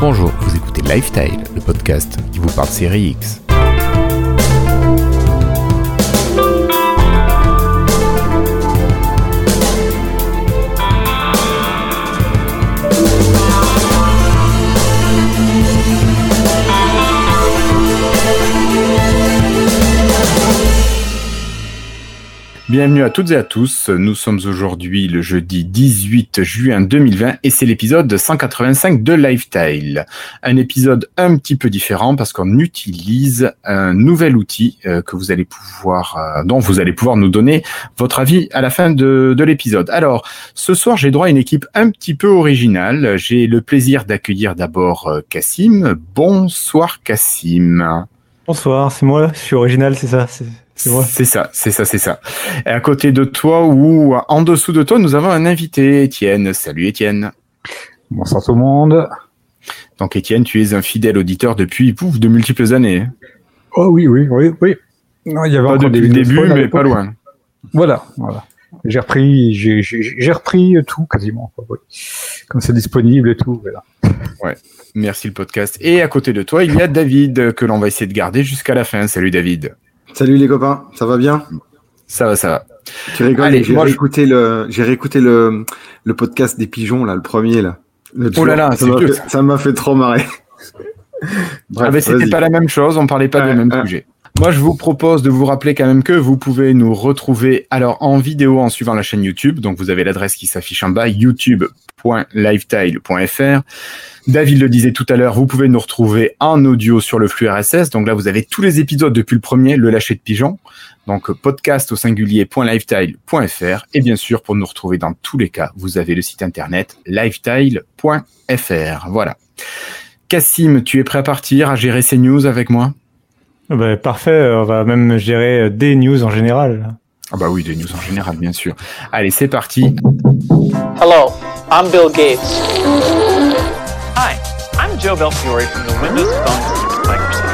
Bonjour, vous écoutez Lifestyle, le podcast qui vous parle série X. Bienvenue à toutes et à tous. Nous sommes aujourd'hui le jeudi 18 juin 2020 et c'est l'épisode 185 de Lifestyle. Un épisode un petit peu différent parce qu'on utilise un nouvel outil euh, que vous allez pouvoir, euh, dont vous allez pouvoir nous donner votre avis à la fin de, de l'épisode. Alors, ce soir, j'ai droit à une équipe un petit peu originale. J'ai le plaisir d'accueillir d'abord euh, Cassim. Bonsoir Cassim. Bonsoir, c'est moi, je suis original, c'est ça. C'est ça, c'est ça, c'est ça. Et à côté de toi ou en dessous de toi, nous avons un invité, Étienne. Salut Étienne. Bonsoir tout le monde. Donc Étienne, tu es un fidèle auditeur depuis pouf, de multiples années. Oh oui, oui, oui, oui. Non, il y avait pas depuis le début, mais pas loin. Voilà, voilà. J'ai repris, j'ai repris tout quasiment. Comme c'est disponible et tout, voilà. Ouais. Merci le podcast. Et à côté de toi, il y a David que l'on va essayer de garder jusqu'à la fin. Salut David. Salut les copains, ça va bien? Ça va, ça va. Tu rigoles, j'ai réécouté, le, j'ai réécouté le, le podcast des pigeons, là, le premier, là. oh là là, ça m'a fait, trop marrer. Bref, ah c'était pas la même chose, on parlait pas du même sujet. Moi, je vous propose de vous rappeler quand même que vous pouvez nous retrouver alors en vidéo en suivant la chaîne YouTube. Donc, vous avez l'adresse qui s'affiche en bas, youtube.lifetile.fr. David le disait tout à l'heure, vous pouvez nous retrouver en audio sur le flux RSS. Donc là, vous avez tous les épisodes depuis le premier, le lâcher de pigeon. Donc podcast au singulier.lifetile.fr. Et bien sûr, pour nous retrouver dans tous les cas, vous avez le site internet lifetile.fr. Voilà. Cassim, tu es prêt à partir, à gérer ces news avec moi? Bah, Parfait, on va même gérer des news en général. Ah bah oui, des news en général, bien sûr. Allez, c'est parti. Hello, I'm Bill Gates. Hi, I'm Joe Belfiore from the Windows Phone Microsoft.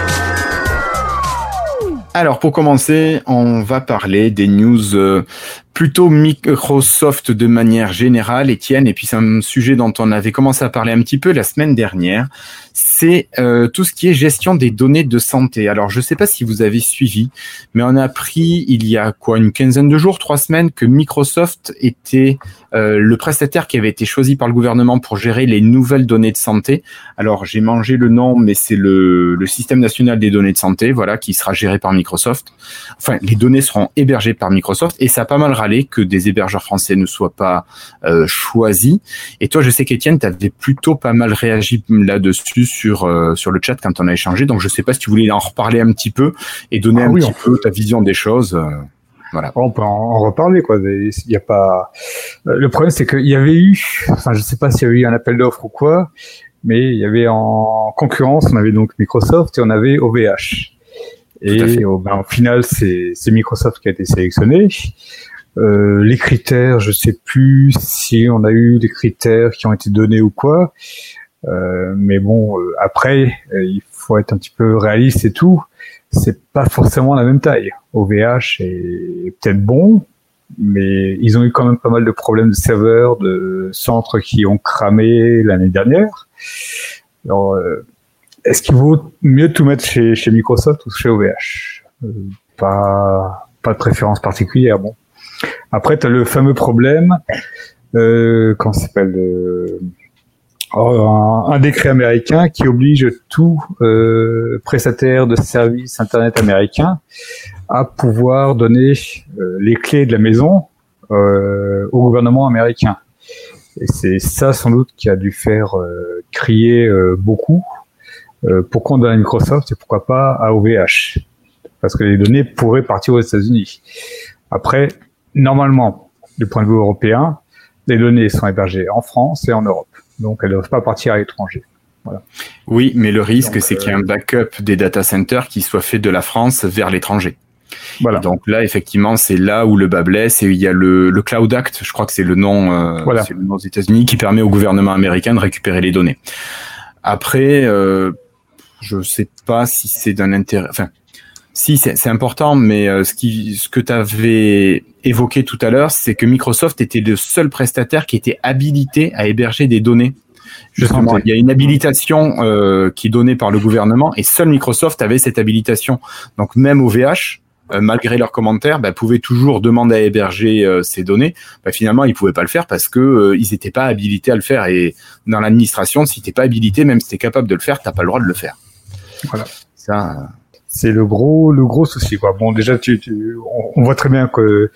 Alors pour commencer, on va parler des news euh, plutôt Microsoft de manière générale, Étienne, et puis c'est un sujet dont on avait commencé à parler un petit peu la semaine dernière, c'est euh, tout ce qui est gestion des données de santé. Alors je ne sais pas si vous avez suivi, mais on a appris il y a quoi une quinzaine de jours, trois semaines, que Microsoft était euh, le prestataire qui avait été choisi par le gouvernement pour gérer les nouvelles données de santé. Alors j'ai mangé le nom, mais c'est le, le système national des données de santé, voilà, qui sera géré par Microsoft. Enfin, les données seront hébergées par Microsoft et ça a pas mal que des hébergeurs français ne soient pas euh, choisis. Et toi, je sais qu'Étienne, tu avais plutôt pas mal réagi là-dessus sur euh, sur le chat quand on a échangé. Donc, je sais pas si tu voulais en reparler un petit peu et donner ah un petit peu ta vision des choses. Euh, voilà. On peut en reparler quoi. Il y a pas. Le problème c'est qu'il y avait eu, enfin je sais pas s'il y a eu un appel d'offres ou quoi, mais il y avait en concurrence, on avait donc Microsoft et on avait OVH. Et au, ben, au, final, c'est Microsoft qui a été sélectionné. Euh, les critères, je sais plus si on a eu des critères qui ont été donnés ou quoi. Euh, mais bon, euh, après, euh, il faut être un petit peu réaliste et tout. C'est pas forcément la même taille. OVH est peut-être bon, mais ils ont eu quand même pas mal de problèmes de serveurs, de centres qui ont cramé l'année dernière. Alors, est-ce qu'il vaut mieux tout mettre chez, chez Microsoft ou chez OVH Pas pas de préférence particulière. Bon, après, tu as le fameux problème, euh, comment s'appelle euh, oh, un, décret américain qui oblige tout euh, prestataire de services Internet américain à pouvoir donner euh, les clés de la maison euh, au gouvernement américain. Et c'est ça sans doute qui a dû faire crier beaucoup. pourquoi on donne à Microsoft et pourquoi pas à OVH Parce que les données pourraient partir aux États-Unis. Après, normalement, du point de vue européen, les données sont hébergées en France et en Europe. Donc, elles ne doivent pas partir à l'étranger. Voilà. Oui, mais le risque, c'est qu'il y ait un euh, backup des data centers qui soit fait de la France vers l'étranger. Voilà. donc là, effectivement, c'est là où le bas blesse et il y a le, le Cloud Act, je crois que c'est le nom, euh, voilà. le nom aux États-Unis, qui permet au gouvernement américain de récupérer les données. Après, euh, je sais pas si c'est d'un intérêt. Enfin, Si, c'est important, mais euh, ce, qui, ce que tu avais évoqué tout à l'heure, c'est que Microsoft était le seul prestataire qui était habilité à héberger des données. Justement, il y a une habilitation euh, qui est donnée par le gouvernement et seul Microsoft avait cette habilitation. Donc même OVH, euh, malgré leurs commentaires, bah, pouvaient toujours demander à héberger euh, ces données. Bah, finalement, ils pouvaient pas le faire parce que euh, ils n'étaient pas habilités à le faire. Et dans l'administration, si t'es pas habilité, même si tu es capable de le faire, t'as pas le droit de le faire. Voilà. Ça, c'est le gros le gros souci quoi. Bon déjà tu, tu on, voit très bien que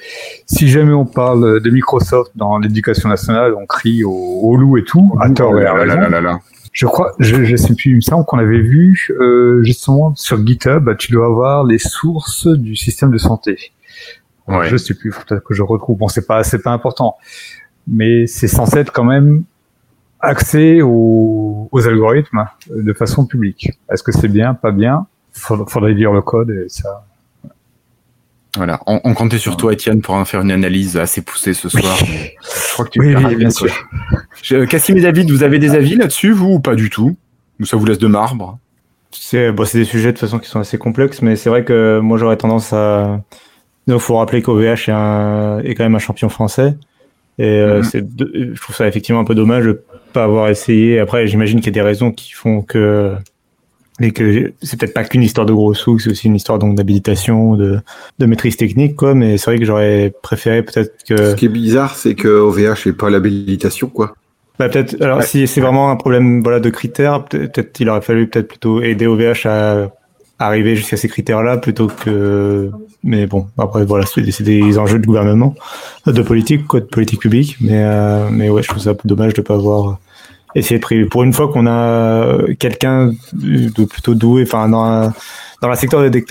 si jamais on parle de Microsoft dans l'éducation nationale, on crie au, au loup et tout, à tort et à raison. Je crois, je, je sais plus, il me semble qu'on avait vu euh, justement sur GitHub, bah, tu dois avoir les sources du système de santé. Ouais. Je sais plus, peut-être que je retrouve. Bon, c'est pas, c'est pas important, mais c'est censé être quand même accès aux, aux algorithmes de façon publique. Est-ce que c'est bien, pas bien? Faudrait lire le code et ça. Voilà, on, on, comptait sur toi, Étienne, pour en faire une analyse assez poussée ce soir. Je crois que tu oui, oui, bien sûr. Cassim et David, vous avez des avis là-dessus, vous, ou pas du tout? Ou ça vous laisse de marbre? C'est bon, des sujets de toute façon qui sont assez complexes, mais c'est vrai que moi j'aurais tendance à. Il faut rappeler qu'OVH est, un... est quand même un champion français. Et euh, de... je trouve ça effectivement un peu dommage de pas avoir essayé. Après, j'imagine qu'il y a des raisons qui font que et que c'est peut-être pas qu'une histoire de gros sous, c'est aussi une histoire donc d'habilitation, de, de maîtrise technique, quoi. Mais c'est vrai que j'aurais préféré peut-être que. Ce qui est bizarre, c'est que OVH n'est pas l'habilitation, quoi. Bah peut-être. Alors ouais. si c'est vraiment un problème voilà de critères, peut-être il aurait fallu peut-être plutôt aider OVH à arriver jusqu'à ces critères-là plutôt que. Mais bon, après voilà, c'est des enjeux de gouvernement, de politique, quoi, de politique publique. Mais euh, mais ouais, je trouve ça dommage de pas avoir essayer de priver. Pour une fois qu'on a quelqu'un de plutôt doué, enfin dans dans le secteur des,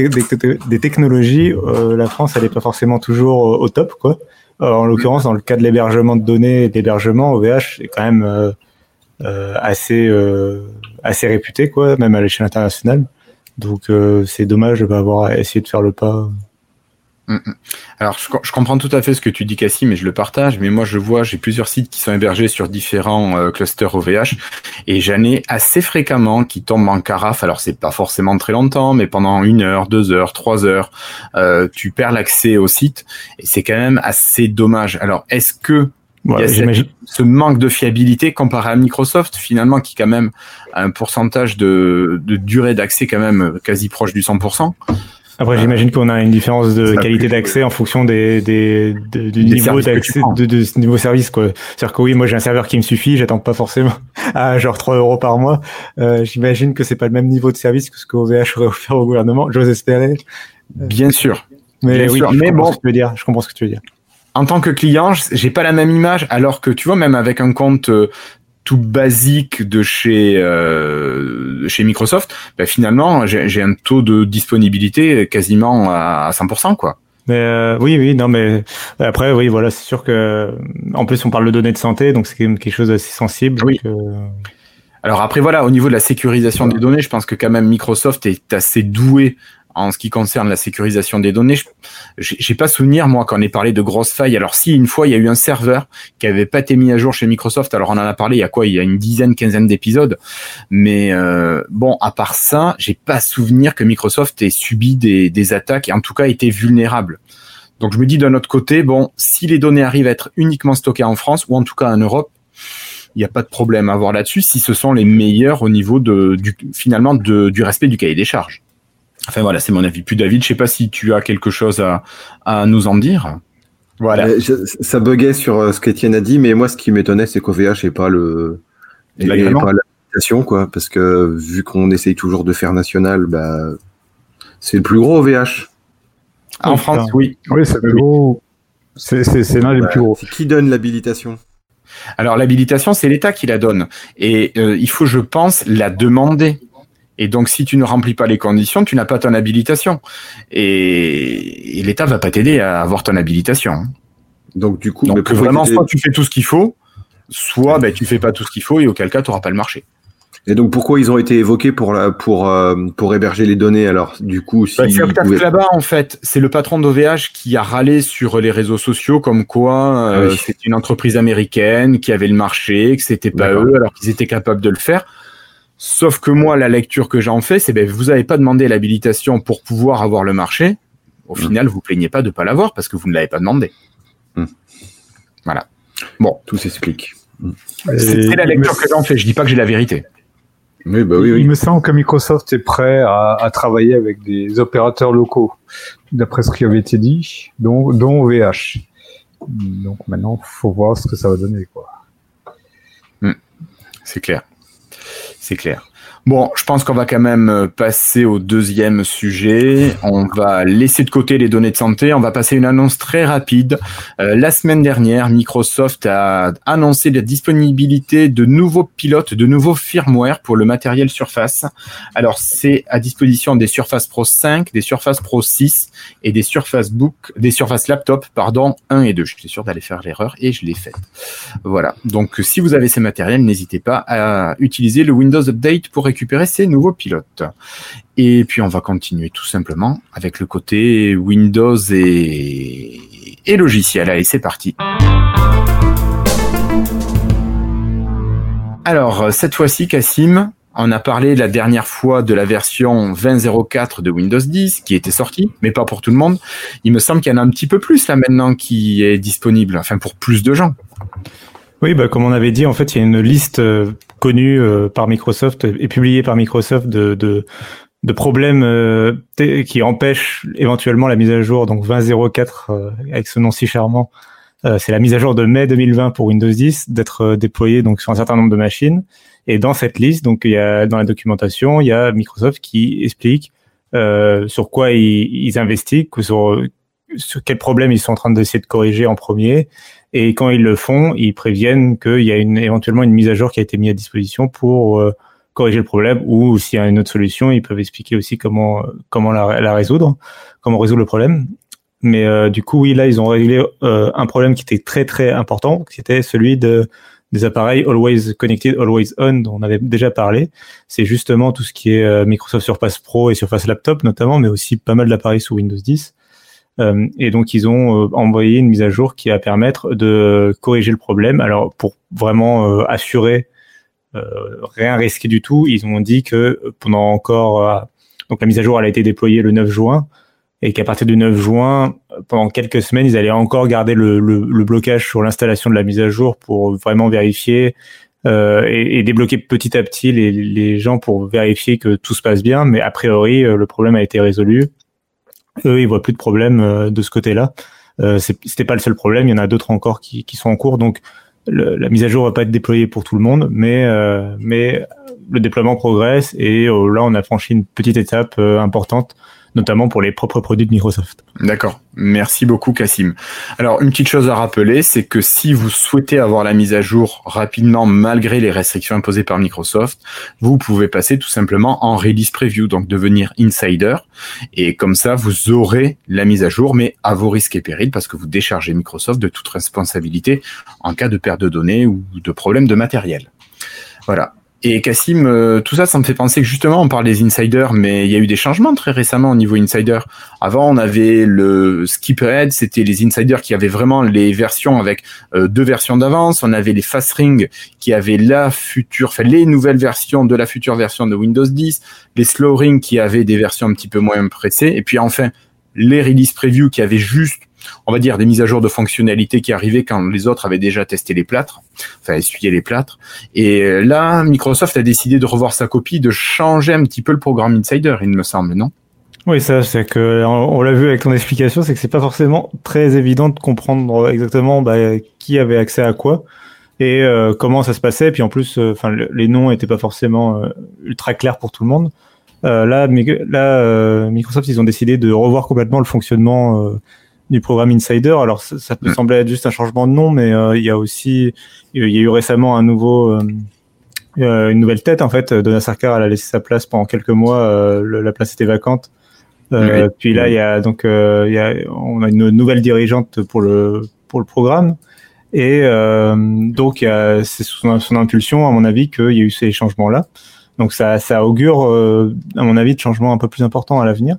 des, technologies, euh, la France elle est pas forcément toujours au top quoi. Euh, en l'occurrence, dans le cas de l'hébergement de données et d'hébergement, OVH est quand même euh, euh assez euh, assez réputé quoi, même à l'échelle internationale. Donc euh, c'est dommage de pas avoir essayé de faire le pas. Alors, je, je, comprends tout à fait ce que tu dis, Cassim, mais je le partage. Mais moi, je vois, j'ai plusieurs sites qui sont hébergés sur différents euh, clusters OVH, et j'en ai assez fréquemment qui tombent en carafe. Alors, c'est pas forcément très longtemps, mais pendant une heure, deux heures, trois heures, euh, tu perds l'accès au site, et c'est quand même assez dommage. Alors, est-ce que Ouais, il y a cette, ce manque de fiabilité comparé à Microsoft finalement qui quand même a un pourcentage de, de durée d'accès quand même quasi proche du 100%. Après, j'imagine qu'on a une différence de qualité d'accès en fonction des, des, des du des niveau d'accès, de, de, ce niveau service, quoi. C'est-à-dire que oui, moi, j'ai un serveur qui me suffit, j'attends pas forcément à genre 3 euros par mois. Euh, j'imagine que c'est pas le même niveau de service que ce qu'OVH aurait offert au gouvernement. J'ose espérer. Bien sûr. Mais Bien oui, sûr. je mais bon. Ce que tu veux dire. Je comprends ce que tu veux dire. En tant que client, j'ai pas la même image, alors que tu vois, même avec un compte tout basique de chez euh, chez Microsoft, bah finalement j'ai un taux de disponibilité quasiment à 100% quoi. Mais euh, oui, oui, non, mais après, oui, voilà, c'est sûr que en plus on parle de données de santé, donc c'est quand même quelque chose d'assez sensible. Oui. Euh... Alors après, voilà, au niveau de la sécurisation des données, je pense que quand même Microsoft est assez doué en ce qui concerne la sécurisation des données, j'ai pas souvenir moi qu'on ait parlé de grosses failles. Alors si une fois il y a eu un serveur qui avait pas été mis à jour chez Microsoft, alors on en a parlé il y a quoi? Il y a une dizaine, quinzaine d'épisodes. Mais euh, bon, à part ça, j'ai pas souvenir que Microsoft ait subi des, attaques et en tout cas été vulnérable. Donc je me dis d'un autre côté, bon, si les données arrivent à être uniquement stockées en France ou en tout cas en Europe, il n'y a pas de problème à voir là-dessus si ce sont les meilleurs au niveau de, finalement du respect du cahier des charges. Enfin voilà, c'est mon avis. Puis David, je sais pas si tu as quelque chose à, à nous en dire. Voilà. Euh, je, ça buguait sur euh, ce qu'Étienne a dit, mais moi, ce qui m'étonnait, c'est qu'OVH n'est pas le l'habilitation, quoi, parce que vu qu'on essaye toujours de faire national, bah, c'est le plus gros OVH. Ah, en France, oui. Oui, c'est le gros. C'est l'un des bah, plus gros. Qui donne l'habilitation? Alors l'habilitation, c'est l'État qui la donne, et euh, il faut, je pense, la demander. Et donc, si tu ne remplis pas les conditions, tu n'as pas ton habilitation. Et, et l'État va pas t'aider à avoir ton habilitation. Donc, du coup, donc, vraiment, soit tu fais tout ce qu'il faut, soit ben, tu fais pas tout ce qu'il faut et auquel cas, tu n'auras pas le marché. Et donc, pourquoi ils ont été évoqués pour, la, pour, euh, pour héberger les données Alors, du coup, si. Bah, c'est Octave là-bas, en fait. C'est le patron d'OVH qui a râlé sur les réseaux sociaux comme quoi euh, oui. c'est une entreprise américaine qui avait le marché, que c'était pas eux, alors qu'ils étaient capables de le faire Sauf que moi, la lecture que j'en fais, c'est ben vous n'avez pas demandé l'habilitation pour pouvoir avoir le marché. Au Mm. final, vous plaignez pas de pas l'avoir parce que vous ne l'avez pas demandé. Mm. Voilà. Bon, Tout s'explique. c'est c'est la lecture que j'en fais. Je dis pas que j'ai la vérité. Oui, bah oui, Il me semble que Microsoft est prêt à, à travailler avec des opérateurs locaux, d'après ce qui avait été dit, dont, dont OVH. Donc maintenant, faut voir ce que ça va donner. Quoi. C'est clair. C'est clair. Bon, je pense qu'on va quand même euh, passer au deuxième sujet. On va laisser de côté les données de santé. On va passer une annonce très rapide. Euh, la semaine dernière, Microsoft a annoncé la disponibilité de nouveaux pilotes, de nouveaux firmware pour le matériel Surface. Alors, c'est à disposition des Surface Pro 5, des Surface Pro 6 et des Surface Book, des Surface Laptop, pardon, 1 et 2. J'étais sûr d'aller faire l'erreur et je l'ai faite. Voilà. Donc, si vous avez ces matériels, n'hésitez pas à utiliser le Windows Update pour récupérer ces nouveaux pilotes. Et puis, on va continuer tout simplement avec le côté Windows et, et logiciel. Allez, c'est parti. Alors, cette fois-ci, Cassim, on a parlé la dernière fois de la version 20.04 de Windows 10 qui était sortie, mais pas pour tout le monde. Il me semble qu'il y en a un petit peu plus là maintenant qui est disponible, enfin pour plus de gens. Oui, bah, comme on avait dit, en fait, il y a une liste euh, connue euh, par Microsoft et publiée par Microsoft de, de, de problèmes euh, qui empêchent éventuellement la mise à jour. Donc 20.04, euh, avec ce nom si charmant, euh, c'est la mise à jour de mai 2020 pour Windows 10 d'être euh, déployée donc sur un certain nombre de machines. Et dans cette liste, donc y a dans la documentation, il y a Microsoft qui explique sur quoi ils, ils sur, sur quels problèmes ils sont en train d'essayer de corriger en premier. Et quand ils le font, ils préviennent qu'il y a une, éventuellement une mise à jour qui a été mise à disposition pour euh, corriger le problème ou s'il y a une autre solution, ils peuvent expliquer aussi comment, comment la, la résoudre, comment résoudre le problème. Mais euh, du coup, oui, là, ils ont réglé euh, un problème qui était très très important, c'était celui de des appareils always connected, always on, dont on avait déjà parlé. C'est justement tout ce qui est euh, Microsoft Surface Pro et Surface Laptop notamment, mais aussi pas mal d'appareils sous Windows 10. Euh, et donc ils ont euh, envoyé une mise à jour qui va permettre de corriger le problème. Alors pour vraiment euh, assurer rien risquer du tout, ils ont dit que pendant encore donc la mise à jour elle a été déployée le 9 juin et qu'à partir du 9 juin, pendant quelques semaines, ils allaient encore garder le, le, le blocage sur l'installation de la mise à jour pour vraiment vérifier euh, et, et, débloquer petit à petit les, les, gens pour vérifier que tout se passe bien. Mais a priori, le problème a été résolu. Eux, ils voient plus de problème euh, de ce côté-là. Euh, C'était pas le seul problème. Il y en a d'autres encore qui, qui, sont en cours. Donc, le, la mise à jour va pas être déployée pour tout le monde, mais euh, mais le déploiement progresse et là, on a franchi une petite étape importante notamment pour les propres produits de Microsoft. D'accord. Merci beaucoup, Cassim. Alors, une petite chose à rappeler, c'est que si vous souhaitez avoir la mise à jour rapidement, malgré les restrictions imposées par Microsoft, vous pouvez passer tout simplement en release preview, donc devenir insider. Et comme ça, vous aurez la mise à jour, mais à vos risques et périls, parce que vous déchargez Microsoft de toute responsabilité en cas de perte de données ou de problème de matériel. Voilà. Et Cassim, euh, tout ça, ça me fait penser que justement, on parle des insiders, mais il y a eu des changements très récemment au niveau insider. Avant, on avait le skip ahead, c'était les insiders qui avaient vraiment les versions avec euh, deux versions d'avance. On avait les fast ring qui avaient la future, enfin les nouvelles versions de la future version de Windows 10, les slow ring qui avaient des versions un petit peu moins pressées, et puis enfin les release preview qui avaient juste on va dire des mises à jour de fonctionnalités qui arrivaient quand les autres avaient déjà testé les plâtres, enfin essuyé les plâtres. Et là, Microsoft a décidé de revoir sa copie, de changer un petit peu le programme Insider, il me semble, non? Oui, ça, c'est que on, l'a vu avec ton explication, c'est que c'est pas forcément très évident de comprendre exactement bah, qui avait accès à quoi et euh, comment ça se passait. Puis en plus, enfin, euh, les noms étaient pas forcément euh, ultra clairs pour tout le monde. Là, Microsoft, ils ont décidé de revoir complètement le fonctionnement du programme Insider. Alors ça, ça peut mmh. sembler être juste un changement de nom, mais euh, il y a aussi, il y a eu récemment un nouveau, euh, une nouvelle tête en fait. Donna Sarkar elle a laissé sa place pendant quelques mois. Le, la place était vacante. Oui. Puis là, il y a donc, il y a, on a une nouvelle dirigeante pour le pour le programme. Et donc, c'est sous son impulsion, à mon avis, qu'il y a eu ces changements-là. Donc ça, ça augure, à mon avis, de changements un peu plus importants à l'avenir.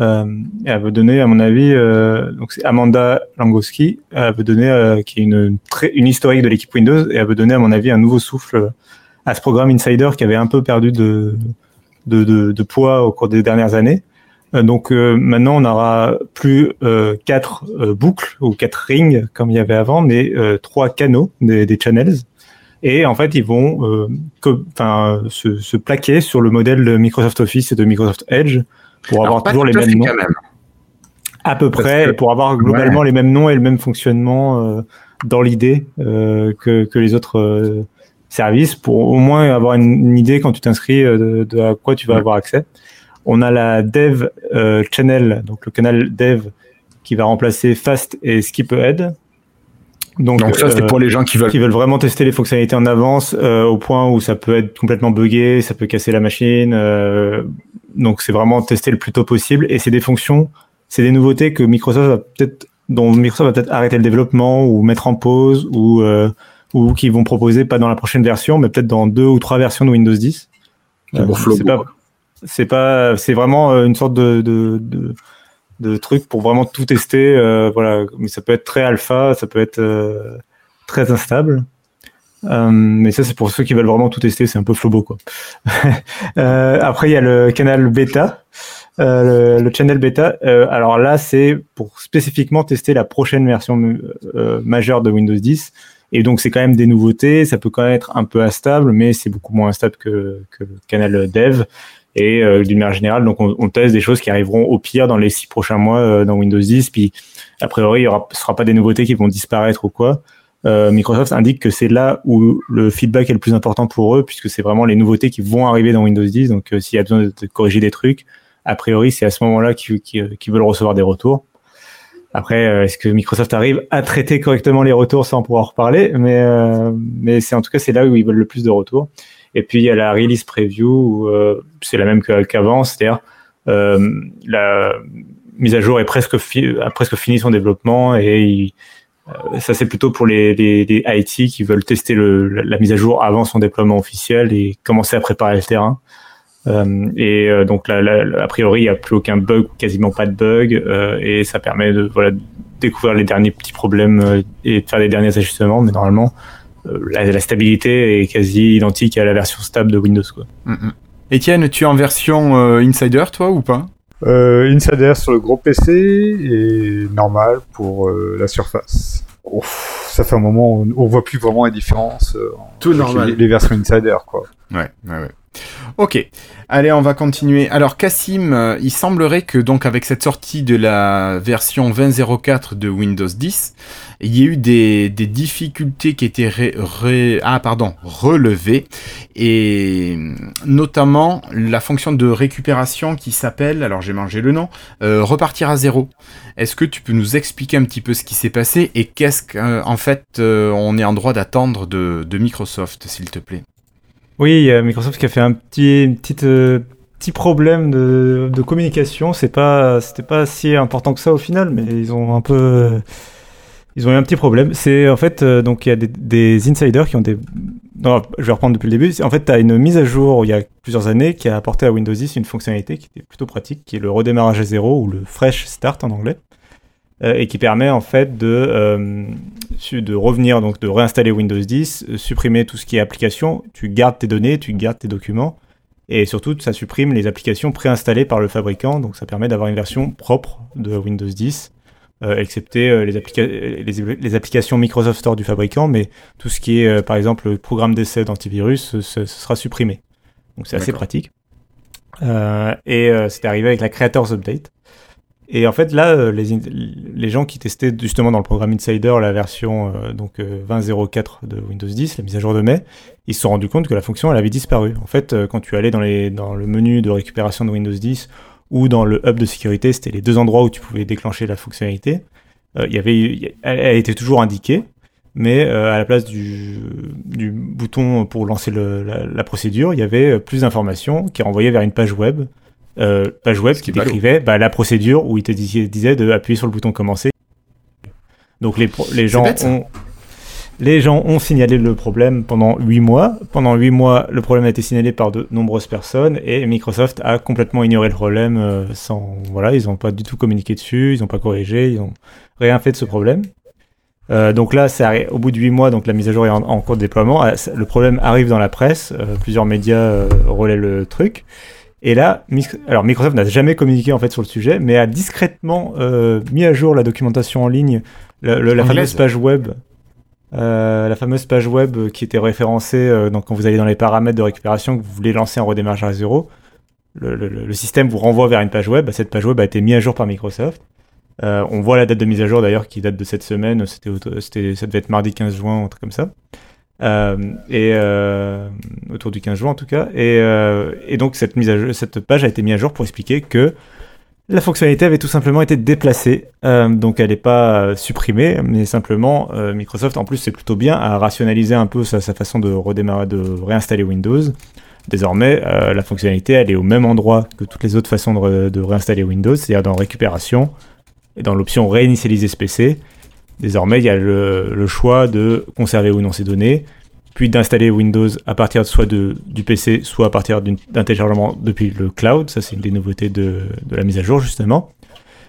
Euh, elle veut donner, à mon avis, euh, donc c'est Amanda Langowski, elle veut donner, euh, qui est une, très, une historique de l'équipe Windows, et elle veut donner, à mon avis, un nouveau souffle à ce programme Insider qui avait un peu perdu de, de, de, poids au cours des dernières années. Euh, donc euh, maintenant, on aura plus euh, quatre boucles ou quatre rings comme il y avait avant, mais trois canaux des, des, channels. Et en fait, ils vont enfin, se, se, plaquer sur le modèle de Microsoft Office et de Microsoft Edge pour avoir toujours les mêmes noms. À peu près, pour avoir globalement les mêmes noms et le même fonctionnement dans l'idée que, que les autres service pour au moins avoir une, idée quand tu t'inscris euh, de, à quoi tu vas avoir accès. On a la Dev euh, Channel, donc le canal Dev qui va remplacer Fast et Skip Ahead. Donc, ça, c'est pour les gens qui veulent... qui veulent vraiment tester les fonctionnalités en avance euh, au point où ça peut être complètement buggé, ça peut casser la machine. Donc c'est vraiment tester le plus tôt possible. Et c'est des fonctions, c'est des nouveautés que Microsoft va peut-être, dont Microsoft va peut-être arrêter le développement ou mettre en pause ou ou qui vont proposer pas dans la prochaine version, mais peut-être dans deux ou trois versions de Windows 10. Euh, c'est pas, c'est pas, c'est vraiment euh, une sorte de, de, de, de, truc pour vraiment tout tester. Euh, voilà, mais ça peut être très alpha, ça peut être euh, très instable. Euh, mais ça, c'est pour ceux qui veulent vraiment tout tester. C'est un peu flobo, quoi. après, il y a le canal bêta. Euh, le, le, channel bêta. Euh, alors là, c'est pour spécifiquement tester la prochaine version majeure de Windows 10. Et donc, c'est quand même des nouveautés. Ça peut quand même être un peu instable, mais c'est beaucoup moins instable que, le canal dev. Et euh, d'une manière générale, donc on, teste des choses qui arriveront au pire dans les six prochains mois euh, dans Windows 10. Puis, a priori, il ne sera pas des nouveautés qui vont disparaître ou quoi. Euh, Microsoft indique que c'est là où le feedback est le plus important pour eux, puisque c'est vraiment les nouveautés qui vont arriver dans Windows 10. Donc, euh, s'il y a besoin de, corriger des trucs, a priori, c'est à ce moment-là qu'ils veulent recevoir des retours. Après, euh, est-ce que Microsoft arrive à traiter correctement les retours sans pouvoir reparler? Mais, euh, mais c'est en tout cas c'est là où ils veulent le plus de retours. Et puis il y a la release preview, euh, c'est la même qu'avant, c'est-à-dire la mise à jour est presque a presque fini son développement et ça c'est plutôt pour les, les, les, IT qui veulent tester le, la mise à jour avant son déploiement officiel et commencer à préparer le terrain. Euh, et euh, donc là, a priori, il n'y a plus aucun bug, quasiment pas de bug, euh, et ça permet de voilà, découvrir les derniers petits problèmes et de faire les derniers ajustements. Mais normalement, la, stabilité est quasi identique à la version stable de Windows. Quoi. Etienne, tu es en version Insider, toi, ou pas? Insider sur le gros PC et normal pour la Surface. ça fait un moment où on voit plus vraiment la différence. Tout normal. Les, les, versions Insider, quoi. Ouais, ouais, ouais. Ok, allez, on va continuer. Alors, Cassim, euh, il semblerait que donc avec cette sortie de la version 20.04 de Windows 10, il y ait eu des, difficultés qui étaient ah, pardon, relevées, et notamment la fonction de récupération qui s'appelle, alors j'ai mangé le nom, euh, repartir à zéro. Est-ce que tu peux nous expliquer un petit peu ce qui s'est passé et qu'est-ce qu'en fait euh, on est en droit d'attendre de Microsoft, s'il te plaît? Oui, Microsoft qui a fait un petit, euh, petit problème de, communication. C'est pas, c'était pas si important que ça au final, mais ils ont un peu, ils ont eu un petit problème. C'est en fait, euh, donc il y a des, des, insiders qui ont des. Non, je vais reprendre depuis le début. En fait, tu as une mise à jour il y a plusieurs années qui a apporté à Windows 10 une fonctionnalité qui était plutôt pratique, qui est le redémarrage à zéro ou le fresh start en anglais. Euh, et qui permet en fait de, euh, de revenir, donc de réinstaller Windows 10, euh, supprimer tout ce qui est application, tu gardes tes données, tu gardes tes documents, et surtout ça supprime les applications préinstallées par le fabricant, donc ça permet d'avoir une version propre de Windows 10, excepté les, les, applications Microsoft Store du fabricant, mais tout ce qui est par exemple le programme d'essai d'antivirus, ce, sera supprimé. Donc c'est assez pratique. et c'est arrivé avec la Creators Update. Et en fait, là, euh, les, gens qui testaient justement dans le programme Insider la version euh, donc 20.04 euh, de Windows 10, la mise à jour de mai, ils se sont rendus compte que la fonction elle avait disparu. En fait, quand tu allais dans, le menu de récupération de Windows 10 ou dans le hub de sécurité, c'était les deux endroits où tu pouvais déclencher la fonctionnalité. il y avait, elle, était toujours indiquée, mais à la place du, bouton pour lancer la, la, procédure, il y avait plus d'informations qui renvoyaient vers une page web euh, page web qui décrivait bah, la procédure où il te disait, disait d'appuyer sur le bouton commencer. Donc les, les gens ont les gens ont signalé le problème pendant 8 mois. Pendant 8 mois, le problème a été signalé par de nombreuses personnes et Microsoft a complètement ignoré le problème euh, sans voilà, ils n'ont pas du tout communiqué dessus, ils n'ont pas corrigé, ils n'ont rien fait de ce problème. donc là, au bout de 8 mois, donc la mise à jour est en, cours de déploiement. Le problème arrive dans la presse, plusieurs médias relaient le truc. Et là, alors Microsoft n'a jamais communiqué en fait sur le sujet, mais a discrètement euh, mis à jour la documentation en ligne, la, fameuse page web, euh, la fameuse page web qui était référencée. Euh, donc quand vous allez dans les paramètres de récupération, que vous voulez lancer un redémarrage à zéro, le, système vous renvoie vers une page web. Cette page web a été mise à jour par Microsoft. on voit la date de mise à jour d'ailleurs qui date de cette semaine. C'était, ça devait être mardi 15 juin, un truc comme ça. Euh, et euh, autour du 15 juin en tout cas. Et, euh, et, donc cette, mise à cette page a été mise à jour pour expliquer que la fonctionnalité avait tout simplement été déplacée. donc elle n'est pas supprimée, mais simplement Microsoft en plus c'est plutôt bien à rationaliser un peu sa, façon de redémarrer, de réinstaller Windows. Désormais, la fonctionnalité elle est au même endroit que toutes les autres façons de, de réinstaller Windows, c'est-à-dire dans récupération et dans l'option réinitialiser ce PC. Désormais, il y a le, choix de conserver ou non ces données, puis d'installer Windows à partir soit du PC, soit à partir d'un téléchargement depuis le cloud. Ça, c'est une des nouveautés de, la mise à jour, justement.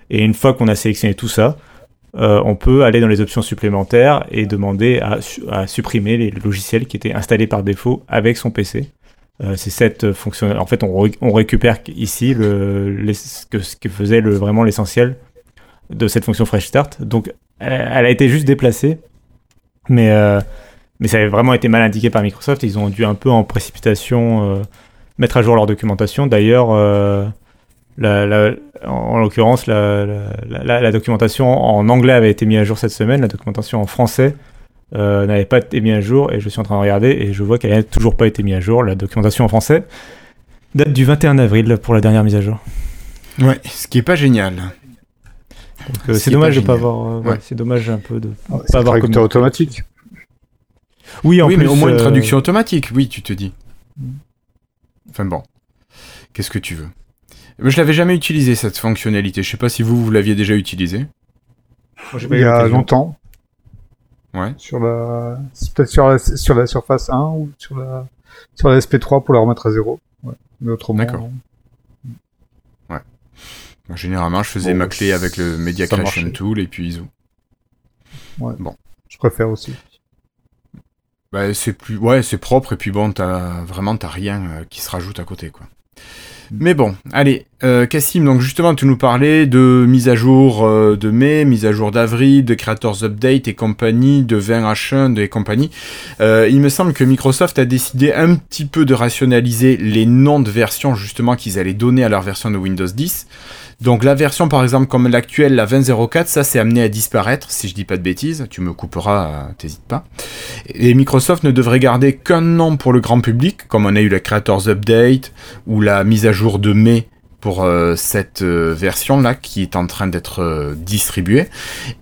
Et une fois qu'on a sélectionné tout ça, euh, on peut aller dans les options supplémentaires et demander à, supprimer les logiciels qui étaient installés par défaut avec son PC. Euh, c'est cette fonction. En fait, on, récupère ici ce, que, faisait le, vraiment l'essentiel de cette fonction Fresh Start. Donc, elle, a été juste déplacée, mais, euh, mais ça avait vraiment été mal indiqué par Microsoft. Ils ont dû un peu en précipitation euh, mettre à jour leur documentation. D'ailleurs, euh, en, l'occurrence, la, la, documentation en anglais avait été mise à jour cette semaine. La documentation en français n'avait pas été mise à jour et je suis en train de regarder et je vois qu'elle n'a toujours pas été mise à jour. La documentation en français date du 21 avril pour la dernière mise à jour. Ouais, ce qui est pas génial. Euh, c'est dommage de pas avoir. Euh, c'est dommage un peu de pas avoir traducteur automatique. Oui, en mais au moins une euh, traduction automatique. Oui, tu te dis. Enfin bon, qu'est-ce que tu veux? Je l'avais jamais utilisé cette fonctionnalité. Je sais pas si vous vous l'aviez déjà utilisé. Il y a longtemps. Ouais. Sur la, peut-être sur la, sur la surface 1 ou sur la, sur la SP3 pour la remettre à zéro. Ouais. Mais autrement. D'accord. Généralement, je faisais ma clé avec le Media Creation Tool et puis ISO. Ouais. Bon. Je préfère aussi. Bah, c'est plus, ouais, c'est propre et puis bon, t'as vraiment t'as rien euh, qui se rajoute à côté, quoi. Mais bon, allez, euh, Cassim, donc justement, tu nous parlais de mise à jour euh, de mai, mise à jour d'avril, de Creators Update et compagnie, de 20H1 et compagnie. Euh, il me semble que Microsoft a décidé un petit peu de rationaliser les noms de versions justement qu'ils allaient donner à leur version de Windows 10. Donc la version par exemple comme l'actuelle, la 20.04, ça c'est amené à disparaître, si je dis pas de bêtises, tu me couperas, t'hésites pas. Et Microsoft ne devrait garder qu'un nom pour le grand public, comme on a eu la Creators Update ou la mise à jour de mai pour euh, cette euh, version là qui est en train d'être euh, distribuée.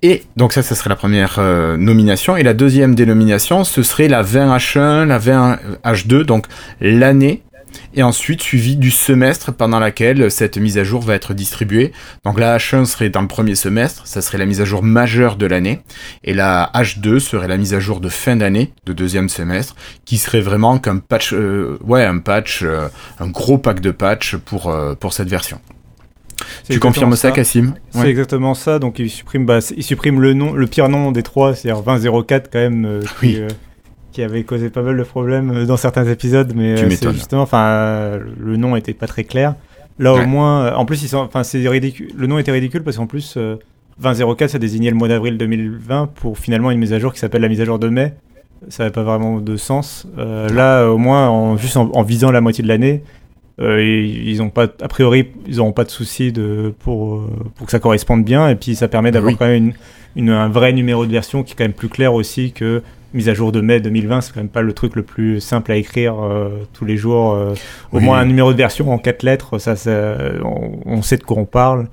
Et donc ça, ça serait la première nomination. Et la deuxième dénomination, ce serait la 20H1, la 20H2, donc l'année et ensuite suivi du semestre pendant laquelle cette mise à jour va être distribuée. Donc la H1 serait dans le premier semestre, ça serait la mise à jour majeure de l'année, et la H2 serait la mise à jour de fin d'année, de deuxième semestre, qui serait vraiment qu'un patch, euh, ouais, un patch, euh, un gros pack de patch pour, euh, pour cette version. Tu confirmes ça, Cassim? C'est exactement ça. Donc il supprime, bah, il supprime le nom, le pire nom des trois, c'est-à-dire 2004 quand même. oui qui avait causé pas mal de problèmes euh, dans certains épisodes, mais euh, c'est justement, enfin, le nom était pas très clair. Là, au moins, euh, en plus, enfin, c'est ridicule. Le nom était ridicule parce qu'en plus, 2004, ça désignait le mois d'avril 2020 pour finalement une mise à jour qui s'appelle la mise à jour de mai. Ça n'avait pas vraiment de sens. là, au moins, en, juste en, visant la moitié de l'année, ils ont pas, a priori, ils n'auront pas de soucis de, pour, pour que ça corresponde bien. Et puis, ça permet d'avoir quand même une, un vrai numéro de version qui est quand même plus clair aussi que mise à jour de mai 2020, c'est quand même pas le truc le plus simple à écrire euh, tous les jours. Euh, au moins un numéro de version en quatre lettres, ça, on, sait de quoi on parle.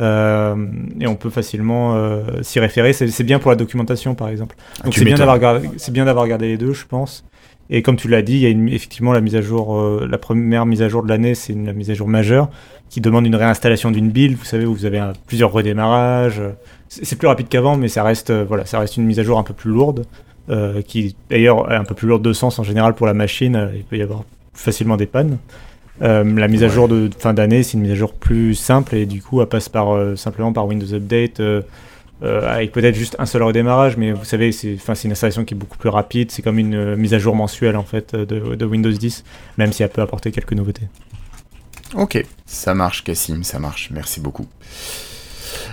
Euh, et on peut facilement s'y référer. C'est bien pour la documentation, par exemple. Ah, Donc c'est bien d'avoir gardé, c'est bien d'avoir gardé les deux, je pense. Et comme tu l'as dit, il y a une, effectivement la mise à jour, la première mise à jour de l'année, c'est la mise à jour majeure qui demande une réinstallation d'une build. Vous savez, vous avez plusieurs redémarrages. C'est plus rapide qu'avant, mais ça reste, voilà, ça reste une mise à jour un peu plus lourde. Euh, qui d'ailleurs est un peu plus lourde de sens en général pour la machine. Euh, il peut y avoir facilement des pannes. Euh, la mise à jour de fin d'année, c'est une mise à jour plus simple et du coup, elle passe par, simplement par Windows Update avec peut-être juste un seul redémarrage, mais vous savez, c'est une installation qui est beaucoup plus rapide. C'est comme une mise à jour mensuelle en fait de, de Windows 10, même si elle peut apporter quelques nouveautés. Ok, ça marche, Cassim, ça marche. Merci beaucoup.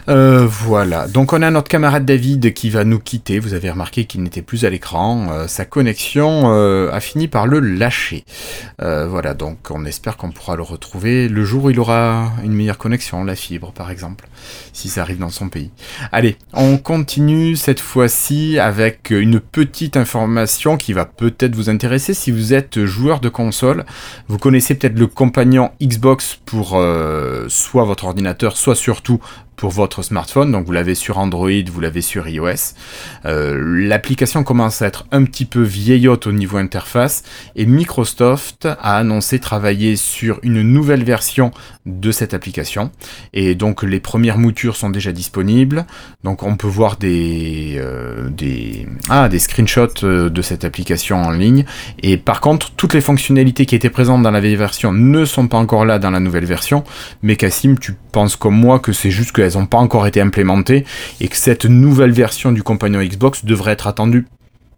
Euh, voilà, donc on a notre camarade David qui va nous quitter. Vous avez remarqué qu'il n'était plus à l'écran. Euh, sa connexion euh, a fini par le lâcher. voilà, donc on espère qu'on pourra le retrouver le jour où il aura une meilleure connexion, la fibre par exemple, si ça arrive dans son pays. Allez, on continue cette fois-ci avec une petite information qui va peut-être vous intéresser si vous êtes joueur de console. Vous connaissez peut-être le compagnon Xbox pour soit votre ordinateur, soit surtout pour votre smartphone, donc vous l'avez sur Android, vous l'avez sur iOS. Euh, l'application commence à être un petit peu vieillotte au niveau interface et Microsoft a annoncé travailler sur une nouvelle version de cette application et donc les premières moutures sont déjà disponibles. Donc on peut voir des euh, des ah des screenshots euh, de cette application en ligne et par contre toutes les fonctionnalités qui étaient présentes dans la vieille version ne sont pas encore là dans la nouvelle version. Mais Cassim, tu penses comme moi que c'est juste que elles n'ont pas encore été implémentées et que cette nouvelle version du compagnon Xbox devrait être attendue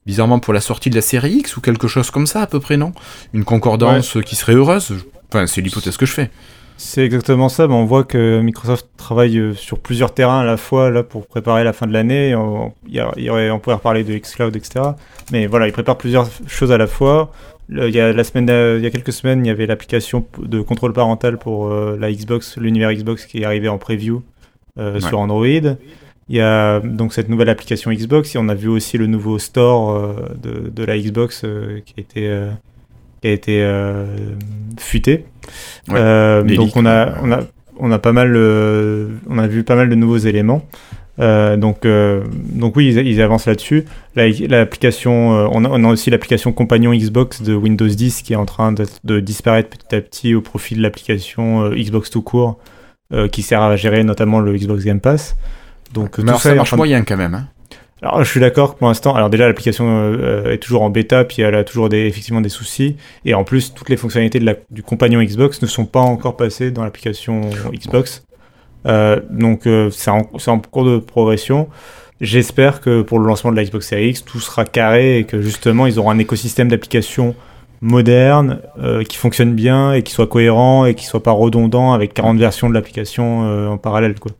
bizarrement pour la sortie de la série X ou quelque chose comme ça à peu près, non? Une concordance qui serait heureuse? Enfin, c'est l'hypothèse que je fais. C'est exactement ça, mais on voit que Microsoft travaille euh, sur plusieurs terrains à la fois là pour préparer la fin de l'année. On, on pourrait reparler de xCloud, etc. Mais voilà, ils préparent plusieurs choses à la fois. Il y a la semaine, il y a quelques semaines, il y avait l'application de contrôle parental pour euh, la Xbox, l'univers Xbox qui est arrivé en preview euh, sur Android. Il y a donc cette nouvelle application Xbox et on a vu aussi le nouveau store euh, de, de, la Xbox qui a été qui a été fuité. donc on a on a on a pas mal on a vu pas mal de nouveaux éléments. Euh, donc, euh, donc oui, ils, avancent là-dessus. L'application, euh, on, on, a aussi l'application compagnon Xbox de Windows 10 qui est en train de, disparaître petit à petit au profit de l'application Xbox tout court, qui sert à gérer notamment le Xbox Game Pass. Donc Mais tout ça, marche moyen quand même. Hein. Alors je suis d'accord pour l'instant. Alors déjà l'application est toujours en bêta, puis elle a toujours des, effectivement des soucis. Et en plus toutes les fonctionnalités de la, du compagnon Xbox ne sont pas encore passées dans l'application Xbox. Euh, donc euh, c'est en, en, cours de progression. J'espère que pour le lancement de la Xbox Series X, tout sera carré et que justement ils auront un écosystème d'applications moderne, euh, qui fonctionne bien et qui soit cohérent et qui soit pas redondant avec 40 versions de l'application en parallèle. Quoi.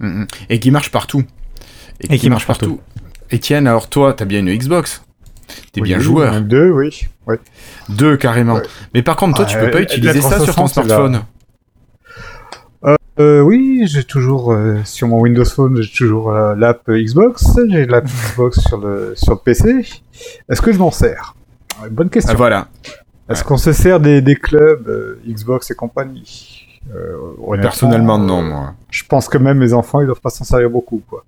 Mm, mm. Et qui marche partout. Et, qui, marche partout. Etienne, alors toi, t'as bien une Xbox T'es bien joueur. Deux, oui. Ouais. Deux, carrément. Mais par contre, toi, tu peux pas utiliser ça sur ton smartphone. Euh, oui, j'ai toujours euh, sur mon Windows Phone, j'ai toujours euh, l'app Xbox, j'ai l'app Xbox sur le sur le PC. Est-ce que je m'en sers? Bonne question. Ah, voilà. Est-ce qu'on se sert des, des clubs euh, Xbox et compagnie? Personnellement, non. Moi. Je pense que même mes enfants, ils doivent pas s'en servir beaucoup, quoi.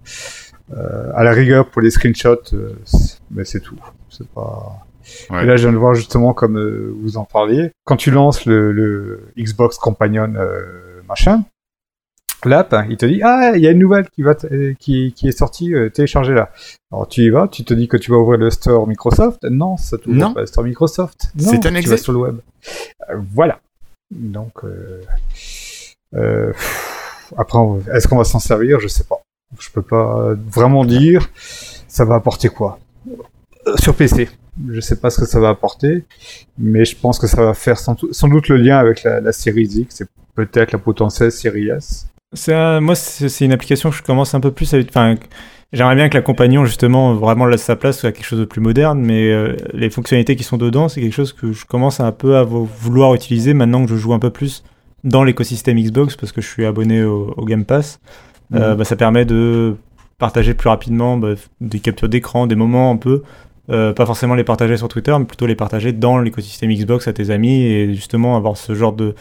à la rigueur pour les screenshots, mais c'est tout. C'est pas. Et là, je viens de voir justement, comme vous en parliez, quand tu lances le, le Xbox Companion machin, l'app, il te dit ah il y a une nouvelle qui va qui, qui est sortie, euh, téléchargez là. Alors tu y vas, tu te dis que tu vas ouvrir le store Microsoft. Non, ça t'ouvre pas le store Microsoft. C'est un exemple sur le web. Euh, voilà. Donc euh, après, est-ce qu'on va s'en servir? Je sais pas. Je peux pas vraiment dire. Ça va apporter quoi sur PC je sais pas ce que ça va apporter, mais je pense que ça va faire sans, doute le lien avec la, la série X et peut-être la potentielle série S. Moi, c'est une application que je commence un peu plus à. Enfin, j'aimerais bien que la compagnon, justement, vraiment laisse sa place à quelque chose de plus moderne, mais euh, les fonctionnalités qui sont dedans, c'est quelque chose que je commence un peu à vouloir utiliser maintenant que je joue un peu plus dans l'écosystème Xbox parce que je suis abonné au, Game Pass. Euh, mhm. bah, ça permet de partager plus rapidement bah, des captures d'écran, des moments un peu. Euh, pas forcément les partager sur Twitter, mais plutôt les partager dans l'écosystème Xbox à tes amis et justement avoir ce genre de.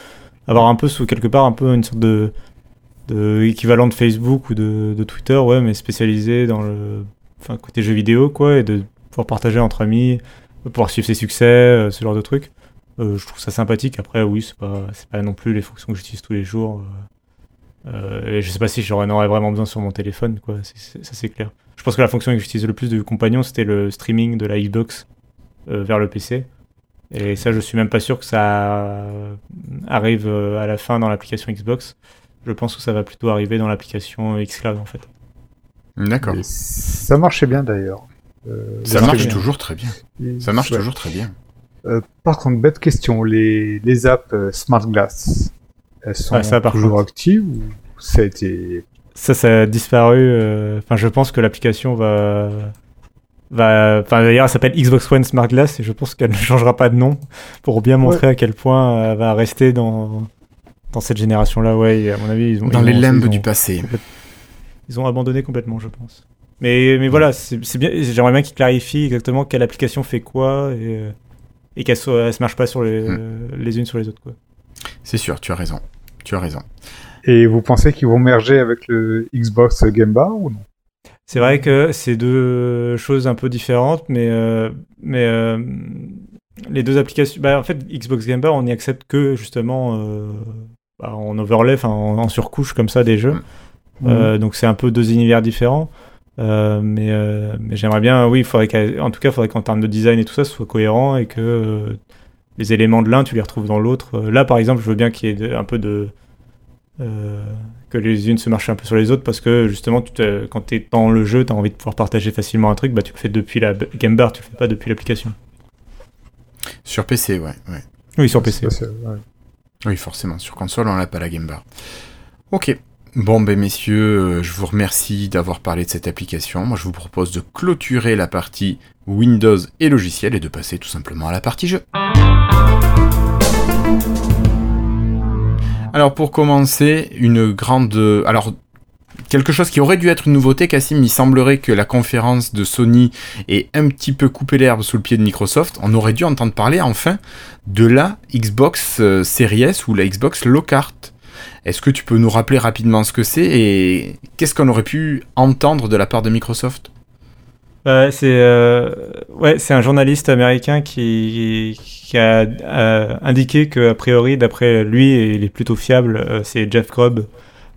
avoir un peu, quelque part, un peu une sorte de de équivalent de Facebook ou de, Twitter, ouais, mais spécialisé dans le côté jeux vidéo, quoi, et de pouvoir partager entre amis, de pouvoir suivre ses succès, euh, ce genre de trucs. Euh, je trouve ça sympathique. Après, oui, c'est pas, pas non plus les fonctions que j'utilise tous les jours. Euh, et je sais pas si j'en aurais vraiment besoin sur mon téléphone, quoi. ça, c'est clair. Je pense que la fonction que j'utilise le plus de compagnon, c'était le streaming de la Xbox vers le PC. Et ça, je suis même pas sûr que ça arrive à la fin dans l'application Xbox je pense que ça va plutôt arriver dans l'application Xcloud en fait. D'accord. Ça marchait bien d'ailleurs. Euh, ça marche toujours très bien. ça marche toujours très bien. par contre, bête question, les, les apps Smart Glass, elles sont ça, toujours actives ou ça a été... Ça, ça a disparu. Enfin, je pense que l'application va va, enfin d'ailleurs, elle s'appelle Xbox One Smart Glass et je pense qu'elle ne changera pas de nom pour bien montrer à quel point elle va rester dans dans cette génération-là. Ouais, à mon avis, ils ont dans les limbes du passé. Ils ont abandonné complètement, je pense. Mais mais voilà, c'est bien. J'aimerais bien qu'ils clarifient exactement quelle application fait quoi et, et qu'elle ne se marche pas sur les, hmm. les unes sur les autres quoi. C'est sûr, tu as raison. Tu as raison. Et vous pensez qu'ils vont merger avec le Xbox Game Bar ou non? C'est vrai que c'est deux choses un peu différentes, mais, euh, mais euh, les deux applications. Bah, en fait, Xbox Game Bar, on n'y accepte que justement euh, bah, en overlay, en, en, surcouche comme ça des jeux. Mm. donc c'est un peu deux univers différents. mais, mais j'aimerais bien, oui, il faudrait en tout cas, il faudrait qu'en termes de design et tout ça, ce soit cohérent et que les éléments de l'un, tu les retrouves dans l'autre. Là, par exemple, je veux bien qu'il y ait un peu de que les unes se marchent un peu sur les autres parce que justement, tu quand tu es dans le jeu, tu as envie de pouvoir partager facilement un truc, bah, tu le fais depuis la Game Bar, tu le fais pas depuis l'application. Sur PC, ouais. ouais. Oui, sur PC. Oui, forcément. Sur console, on n'a pas la Game Bar. Ok. Bon, ben messieurs, euh, je vous remercie d'avoir parlé de cette application. Moi, je vous propose de clôturer la partie Windows et logiciel et de passer tout simplement à la partie jeu. Alors pour commencer, une grande... Alors quelque chose qui aurait dû être une nouveauté, Cassim, il semblerait que la conférence de Sony ait un petit peu coupé l'herbe sous le pied de Microsoft. On aurait dû entendre parler enfin de la Xbox euh, Series ou la Xbox Lockhart. Est-ce que tu peux nous rappeler rapidement ce que c'est et qu'est-ce qu'on aurait pu entendre de la part de Microsoft? Euh, c'est euh, c'est un journaliste américain qui, a, indiqué que a priori, d'après lui, il est plutôt fiable. C'est Jeff Grubb.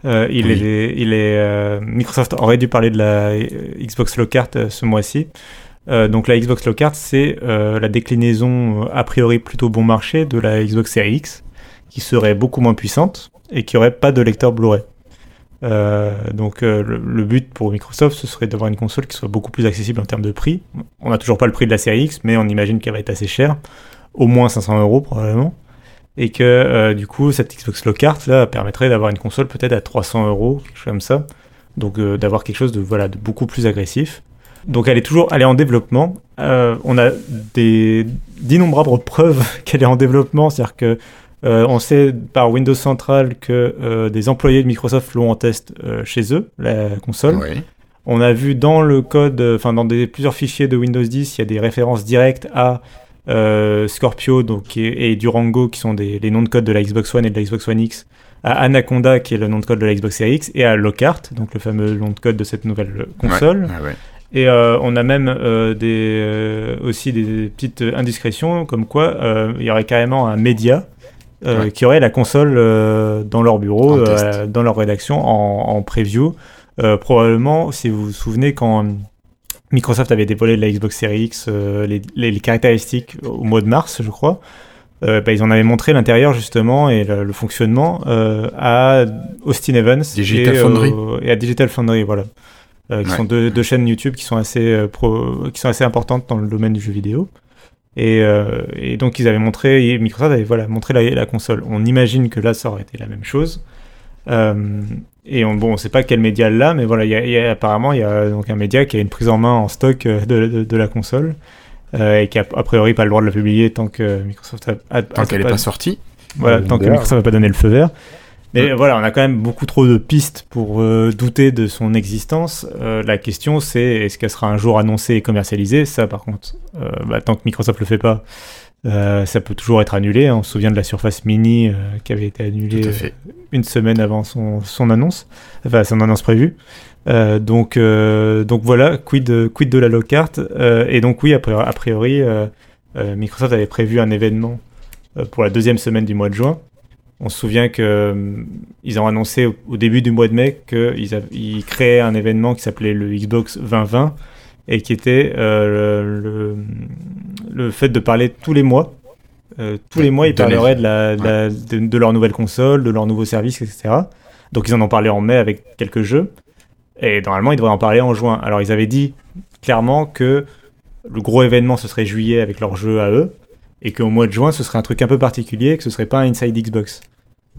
Il est, il est Microsoft aurait dû parler de la Xbox Lockhart ce mois-ci. donc la Xbox Lockhart, c'est la déclinaison a priori plutôt bon marché de la Xbox Series X, qui serait beaucoup moins puissante et qui aurait pas de lecteur Blu-ray. Euh, donc euh, le, but pour Microsoft, ce serait d'avoir une console qui soit beaucoup plus accessible en termes de prix. On n'a toujours pas le prix de la série X, mais on imagine qu'elle va être assez chère, au moins 500 euros probablement, et que euh, du coup cette Xbox Lockhart là permettrait d'avoir une console peut-être à 300 euros, quelque chose comme ça. Donc d'avoir quelque chose de voilà de beaucoup plus agressif. Donc elle est toujours, elle est en développement. on a des d'innombrables preuves qu'elle est en développement, c'est-à-dire que euh, on sait par Windows Central que euh, des employés de Microsoft l'ont en test euh, chez eux, la console. On a vu dans le code, enfin dans des, plusieurs fichiers de Windows 10, il y a des références directes à Scorpio donc, et, Durango, qui sont des, les noms de code de la Xbox One et de la Xbox One X, à Anaconda, qui est le nom de code de la Xbox Series X, et à Lockhart, donc le fameux nom de code de cette nouvelle console. Et on a même des, aussi des petites indiscrétions, comme quoi il y aurait carrément un média euh, qui auraient la console euh, dans leur bureau, euh, dans leur rédaction, en, preview. probablement, si vous vous souvenez, quand Microsoft avait dévoilé la Xbox Series X, les, caractéristiques au mois de mars, je crois, bah, ils en avaient montré l'intérieur justement et le, fonctionnement à Austin Evans Digital et, Foundry. et à Digital Foundry, voilà. qui sont deux, deux, chaînes YouTube qui sont assez pro, qui sont assez importantes dans le domaine du jeu vidéo. Euh, et, donc ils avaient montré, Microsoft avait voilà, montré la, console. On imagine que là, ça aurait été la même chose. Euh, et on, bon, on sait pas quel média là, mais voilà, y a, apparemment il y a donc un média qui a une prise en main en stock euh, de, de, la console et qui a a priori pas le droit de la publier tant que Microsoft a, tant qu'elle n'est pas sortie. Voilà, tant que Microsoft n'a pas donné le feu vert. Mais voilà, on a quand même beaucoup trop de pistes pour euh, douter de son existence. Euh, la question, c'est est-ce qu'elle sera un jour annoncée et commercialisée? Ça, par contre, euh, bah, tant que Microsoft le fait pas, ça peut toujours être annulé. Hein. On se souvient de la Surface Mini qui avait été annulée une semaine avant son, son, annonce, enfin son annonce prévue. donc, donc voilà, quid, quid de la Lockhart. et donc oui, a priori, Microsoft avait prévu un événement pour la deuxième semaine du mois de juin. On se souvient qu'ils euh, ont annoncé au, début du mois de mai qu'ils ils créaient un événement qui s'appelait le Xbox 2020 et qui était euh, le, fait de parler tous les mois. Euh, tous les mois, ils parleraient de, la, de, leur nouvelle console, de leur nouveau service, etc. Donc ils en ont parlé en mai avec quelques jeux. Et normalement, ils devraient en parler en juin. Alors, ils avaient dit clairement que le gros événement, ce serait juillet avec leur jeu à eux, et qu'au mois de juin, ce serait un truc un peu particulier, que ce serait pas un Inside Xbox.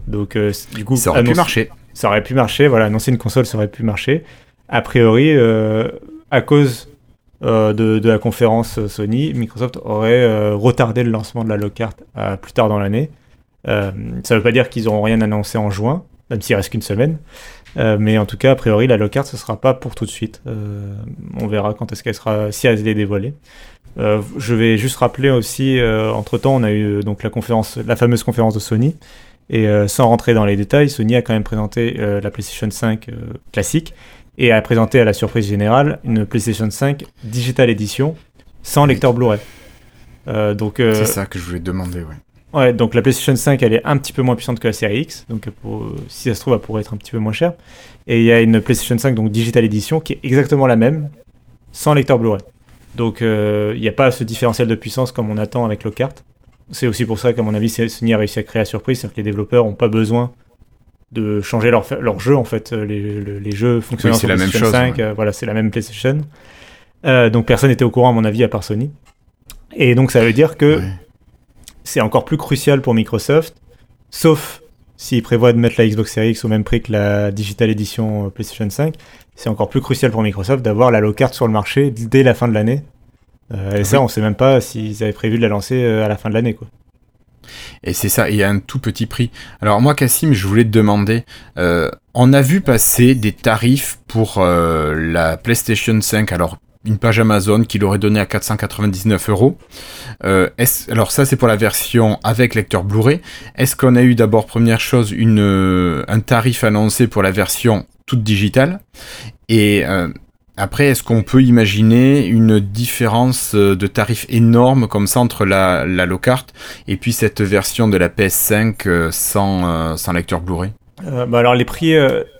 Donc, euh, du coup, ça aurait pu marcher. Ça aurait pu marcher, voilà, annoncer une console, ça aurait pu marcher. A priori, euh, à cause de, de, la conférence Sony, Microsoft aurait retardé le lancement de la Lockhart à plus tard dans l'année. ça veut pas dire qu'ils n'auront rien annoncé en juin, même s'il reste qu'une semaine. mais en tout cas, a priori, la Lockhart, ce sera pas pour tout de suite. on verra quand est-ce qu'elle sera, si elle est dévoilée. Euh, je vais juste rappeler aussi, euh, entre temps, on a eu donc la conférence, la fameuse conférence de Sony, et euh, sans rentrer dans les détails, Sony a quand même présenté la PlayStation 5 classique et a présenté à la surprise générale une PlayStation 5 Digital Edition sans lecteur Blu-ray. donc c'est ça que je voulais demander, ouais. Ouais, donc la PlayStation 5, elle est un petit peu moins puissante que la série X, donc pour, si ça se trouve, elle pourrait être un petit peu moins chère. Et il y a une PlayStation 5, donc Digital Edition, qui est exactement la même, sans lecteur Blu-ray. Donc il euh, n'y a pas ce différentiel de puissance comme on attend avec Lockhart. C'est aussi pour ça qu'à mon avis, Sony a réussi à créer la surprise, c'est-à-dire que les développeurs n'ont pas besoin de changer leur, leur jeu en fait. Les, les, jeux fonctionnent sur la PlayStation 5, euh, voilà, c'est la même PlayStation. Euh, donc personne n'était au courant à mon avis à part Sony. Et donc ça veut dire que c'est encore plus crucial pour Microsoft, sauf s'ils prévoient de mettre la Xbox Series X au même prix que la Digital Edition PlayStation 5, c'est encore plus crucial pour Microsoft d'avoir la low carte sur le marché dès la fin de l'année. Euh, et ça, on sait même pas s'ils avaient prévu de la lancer euh, à la fin de l'année, quoi. Et c'est ça, il y a un tout petit prix. Alors moi, Cassim, je voulais te demander, euh, on a vu passer des tarifs pour la PlayStation 5. Alors une page Amazon qui l'aurait donné à 499 euros. alors ça c'est pour la version avec lecteur Blu-ray. Est-ce qu'on a eu d'abord première chose un tarif annoncé pour la version toute digitale? Et euh, après, est-ce qu'on peut imaginer une différence euh, de tarif énorme comme ça entre la, la low cart et puis cette version de la PS5 euh, sans, sans lecteur Blu-ray? Bah alors les prix,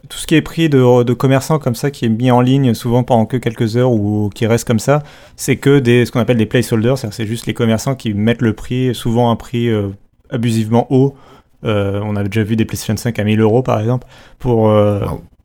tout ce qui est prix de, de, commerçants comme ça, qui est mis en ligne souvent pendant que quelques heures ou qui reste comme ça, c'est que des, ce qu'on appelle des placeholders, c'est juste les commerçants qui mettent le prix, souvent un prix abusivement haut. on a déjà vu des PlayStation 5 à 1000 euros par exemple, pour,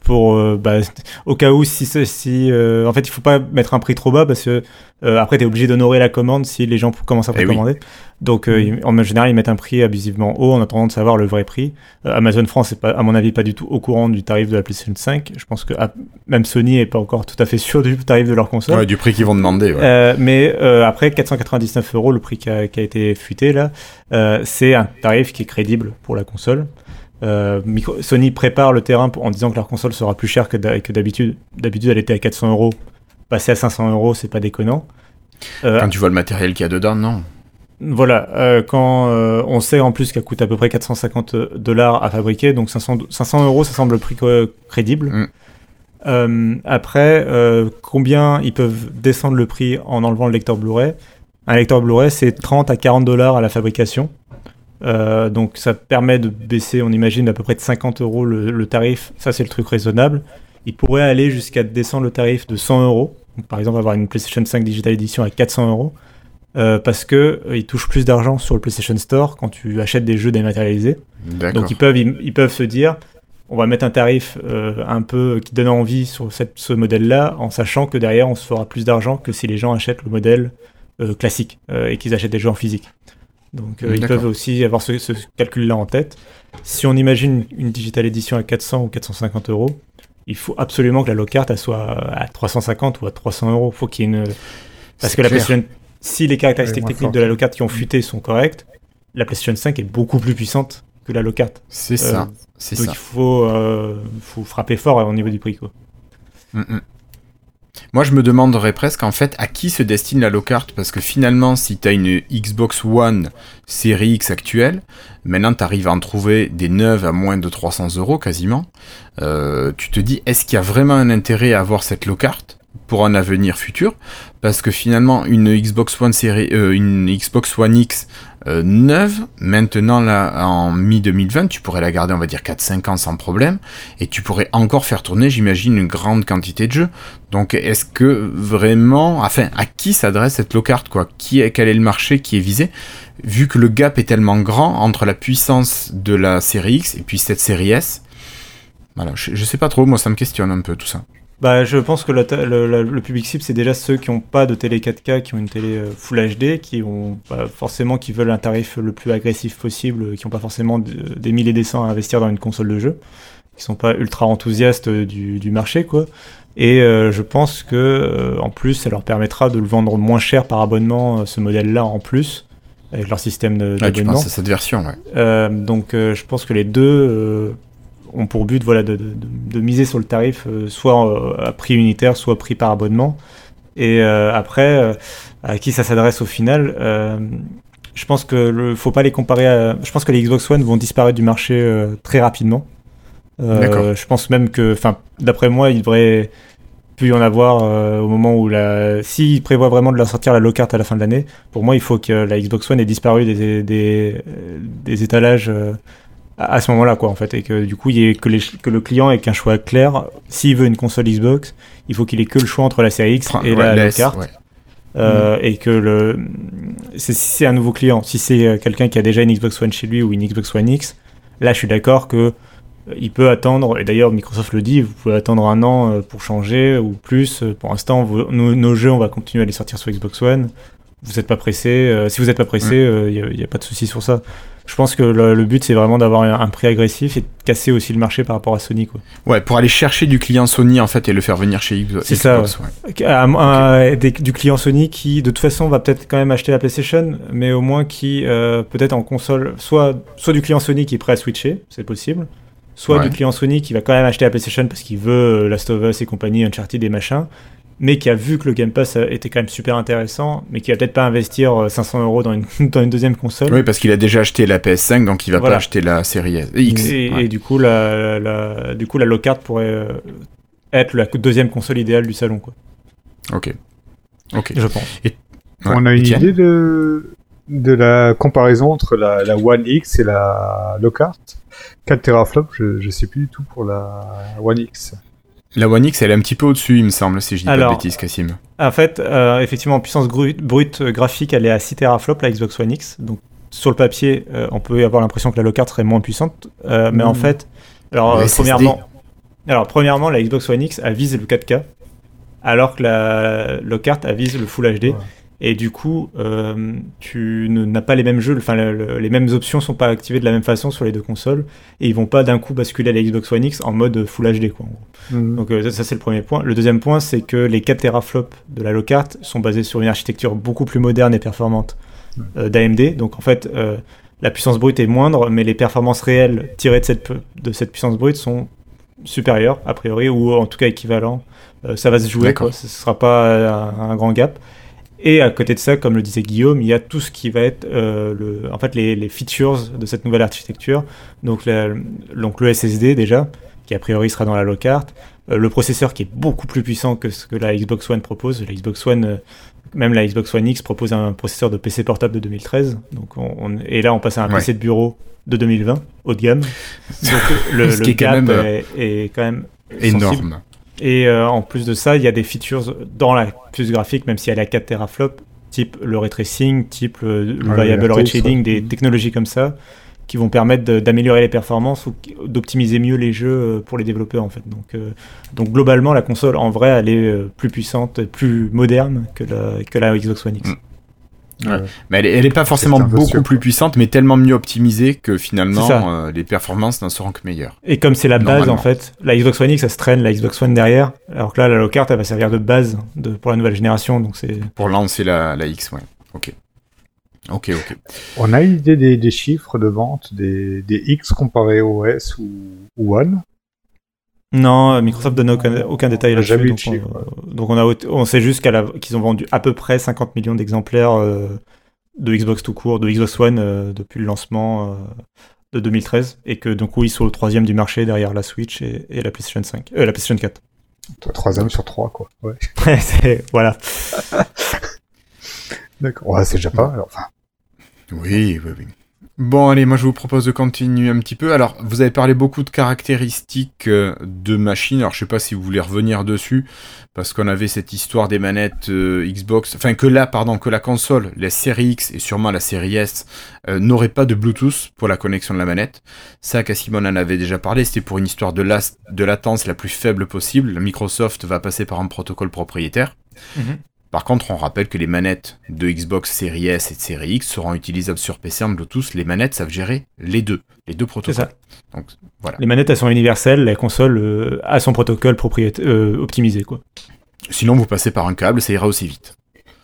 pour euh, bah, au cas où si si euh, en fait il faut pas mettre un prix trop bas parce que euh, après tu es obligé d'honorer la commande si les gens commencent à eh précommander. Donc mm. en général ils mettent un prix abusivement haut en attendant de savoir le vrai prix. Amazon France est pas à mon avis pas du tout au courant du tarif de la PlayStation 5. Je pense que ah, même Sony est pas encore tout à fait sûr du tarif de leur console. Ouais, du prix qu'ils vont demander. mais après 499 euros le prix qui a, qui a été fuité là, c'est un tarif qui est crédible pour la console. Euh, Sony prépare le terrain en disant que leur console sera plus chère que d'habitude. D'habitude, elle était à 400 euros. Passer à 500 euros, c'est pas déconnant. Euh, quand tu vois le matériel qu'il y a dedans, non. Voilà, euh, quand on sait en plus qu'elle coûte à peu près 450 dollars à fabriquer, donc 500, 500 euros, ça semble le prix crédible. Mm. après, combien ils peuvent descendre le prix en enlevant le lecteur Blu-ray? Un lecteur Blu-ray, c'est 30 à 40 dollars à la fabrication. Euh, donc ça permet de baisser, on imagine, d'à peu près de 50 euros le, tarif. Ça, c'est le truc raisonnable. Il pourrait aller jusqu'à descendre le tarif de 100 euros. Par exemple, avoir une PlayStation 5 Digital Edition à 400 euros. Euh, parce que euh, ils touchent plus d'argent sur le PlayStation Store quand tu achètes des jeux dématérialisés. Donc ils peuvent, ils, peuvent se dire, on va mettre un tarif un peu qui donne envie sur cette, ce modèle-là, en sachant que derrière on se fera plus d'argent que si les gens achètent le modèle classique et qu'ils achètent des jeux en physique. Donc euh, ils peuvent aussi avoir ce, calcul-là en tête. Si on imagine une digital édition à 400 ou 450 euros, il faut absolument que la low carte soit à 350 ou à 300 euros. Faut qu'il y ait une parce que la PlayStation, si les caractéristiques techniques de la low carte qui ont fuité sont correctes, la PlayStation 5 est beaucoup plus puissante que la low carte. C'est ça. Euh, c'est donc il faut, euh, faut frapper fort au niveau du prix quoi. Mm, mm. Moi, je me demanderais presque en fait à qui se destine la low carte parce que finalement, si tu as une Xbox One série X actuelle, maintenant tu à en trouver des neuves à moins de 300 euros quasiment. Euh, tu te dis, est-ce qu'il y a vraiment un intérêt à avoir cette low carte pour un avenir futur Parce que finalement, une Xbox One série, euh, une Xbox One X euh, neuve, maintenant là en mi-2020, tu pourrais la garder on va dire 4-5 ans sans problème, et tu pourrais encore faire tourner j'imagine une grande quantité de jeux. Donc est-ce que vraiment, enfin à qui s'adresse cette low carte quoi? Qui est, Quel est le marché qui est visé? Vu que le gap est tellement grand entre la puissance de la série X et puis cette série S, voilà, je, je sais pas trop, moi ça me questionne un peu tout ça. Bah, je pense que le, le, le, public cible, c'est déjà ceux qui n'ont pas de télé 4K, qui ont une télé euh, Full HD, qui ont bah, forcément qui veulent un tarif le plus agressif possible, qui n'ont pas forcément des milliers des cents à investir dans une console de jeu, qui sont pas ultra enthousiastes du, du marché, quoi. Et euh, je pense que euh, en plus, ça leur permettra de le vendre moins cher par abonnement, ce modèle-là en plus, avec leur système d'abonnement. Ah, tu cette version, ouais. donc, je pense que les deux ont pour but voilà, de, de, de miser sur le tarif, euh, soit à prix unitaire, soit prix par abonnement. Et euh, après, euh, à qui ça s'adresse au final Je pense que ne faut pas les comparer à. Je pense que les Xbox One vont disparaître du marché très rapidement. je pense même que, enfin, d'après moi, il devrait plus y en avoir au moment où la. S'ils prévoient vraiment de la sortir la low carte à la fin de l'année, pour moi, il faut que la Xbox One ait disparu des, des, des étalages à ce moment-là, quoi, en fait, et que du coup, il y ait que, les, que le client ait qu'un choix clair. S'il veut une console Xbox, il faut qu'il ait que le choix entre la série X et la, carte. Euh, Et que le, si c'est un nouveau client, si c'est euh, quelqu'un qui a déjà une Xbox One chez lui ou une Xbox One X, là, je suis d'accord que euh, il peut attendre, et d'ailleurs Microsoft le dit, vous pouvez attendre un an pour changer ou plus. Pour l'instant, nos, nos, jeux, on va continuer à les sortir sur Xbox One. Vous n'êtes pas pressé. si vous n'êtes pas pressé, il n'y a, a, pas de souci sur ça je pense que le, but c'est vraiment d'avoir un, prix agressif et de casser aussi le marché par rapport à Sony quoi. Ouais, pour aller chercher du client Sony en fait et le faire venir chez Xbox. C'est ça. du client Sony qui de toute façon va peut-être quand même acheter la PlayStation, mais au moins qui euh, peut-être en console, soit soit du client Sony qui est prêt à switcher, c'est possible, soit du client Sony qui va quand même acheter la PlayStation parce qu'il veut euh, Last of Us et compagnie, Uncharted et machin, mais qui a vu que le Game Pass était quand même super intéressant, mais qui va peut-être pas investir 500 euh, euros dans une, dans une deuxième console. Oui, parce qu'il a déjà acheté la PS5, donc il va pas acheter la série X. Et, du coup, la, la, du coup, la low-card pourrait euh, être la deuxième console idéale du salon, quoi. Ok. Ok. Je pense. On a une idée de, de la comparaison entre la, la One X et la low-card 4 teraflops, je, je sais plus du tout pour la One X. La One X, elle est un petit peu au-dessus, il me semble, si je dis pas de bêtises, Cassim. En fait, euh, effectivement, en puissance brute, euh, graphique, elle est à 6 teraflops, la Xbox One X. Donc, sur le papier, euh, on peut avoir l'impression que la low card serait moins puissante. mais en hmm. fait, alors, premièrement, alors, premièrement, la Xbox One X, elle vise le 4K, alors que la low card, elle vise le Full HD. Et du coup, euh, tu n'as pas les mêmes jeux, enfin les mêmes options sont pas activées de la même façon sur les deux consoles, et ils vont pas d'un coup basculer à la Xbox One X en mode Full HD quoi. Mhm. Donc euh, ça, c'est le premier point. Le deuxième point, c'est que les 4 teraflops de la low carte sont basés sur une architecture beaucoup plus moderne et performante euh, d'AMD. Donc en fait, la puissance brute est moindre, mais les performances réelles tirées de cette, de cette puissance brute sont supérieures a priori ou en tout cas équivalents. ça va se jouer, quoi. Ce sera pas un grand gap. Et à côté de ça, comme le disait Guillaume, il y a tout ce qui va être euh, le, en fait les, les, features de cette nouvelle architecture. Donc, donc le SSD déjà, qui a priori sera dans la low carte, euh, le processeur qui est beaucoup plus puissant que ce que la Xbox One propose. La Xbox One, euh, même la Xbox One X propose un processeur de PC portable de 2013. Donc on, et là, on passe à un PC de bureau de 2020, haut de gamme. Donc le, le gap est, est, quand même énorme. Et euh, en plus de ça, il y a des features dans la puce graphique, même si elle a 4 teraflops, type le ray tracing, type le, variable ray shading, des technologies comme ça, qui vont permettre d'améliorer les performances ou d'optimiser mieux les jeux euh, pour les développeurs en fait. Donc, euh, donc globalement, la console en vrai, elle est plus puissante, plus moderne que la, que la Xbox One X. Mm. Mais elle, n'est pas forcément beaucoup plus puissante, mais tellement mieux optimisée que finalement euh, les performances n'en seront que meilleures. Et comme c'est la base en fait, la Xbox One X ça se traîne la Xbox One derrière, alors que là la low carte elle va servir de base de, pour la nouvelle génération, donc c'est. Pour lancer la, la X, ouais. Ok. Ok, ok. On a idée des, des chiffres de vente des, des X comparés au S ou, ou One non, Microsoft donne aucun, aucun détail là-dessus. Donc, on, donc on, a, on sait juste qu'ils ont vendu à peu près 50 millions d'exemplaires euh, de Xbox tout court, de Xbox One euh, depuis le lancement euh, de 2013, et que donc oui, ils sont le troisième du marché derrière la Switch et, la PlayStation 5, la PlayStation 4. Troisième sur trois, quoi. Ouais. voilà. D'accord. Ouais, c'est déjà pas. Alors, enfin... Oui, oui, oui. Bon, allez, moi je vous propose de continuer un petit peu. Alors, vous avez parlé beaucoup de caractéristiques euh, de machines. Alors, je sais pas si vous voulez revenir dessus, parce qu'on avait cette histoire des manettes euh, Xbox, enfin que là, pardon, que la console, la série X et sûrement la série S euh, n'aurait pas de Bluetooth pour la connexion de la manette. Ça, Cassimon en avait déjà parlé. C'était pour une histoire de, latence la plus faible possible. Microsoft va passer par un protocole propriétaire. Mhm. Par contre, on rappelle que les manettes de Xbox Series S et de Series X seront utilisables sur PC en Bluetooth. Les manettes savent gérer les deux, les deux protocoles. Donc, voilà. Les manettes, elles sont universelles, la console euh, a son protocole euh, optimisé. Quoi. Sinon, vous passez par un câble, ça ira aussi vite.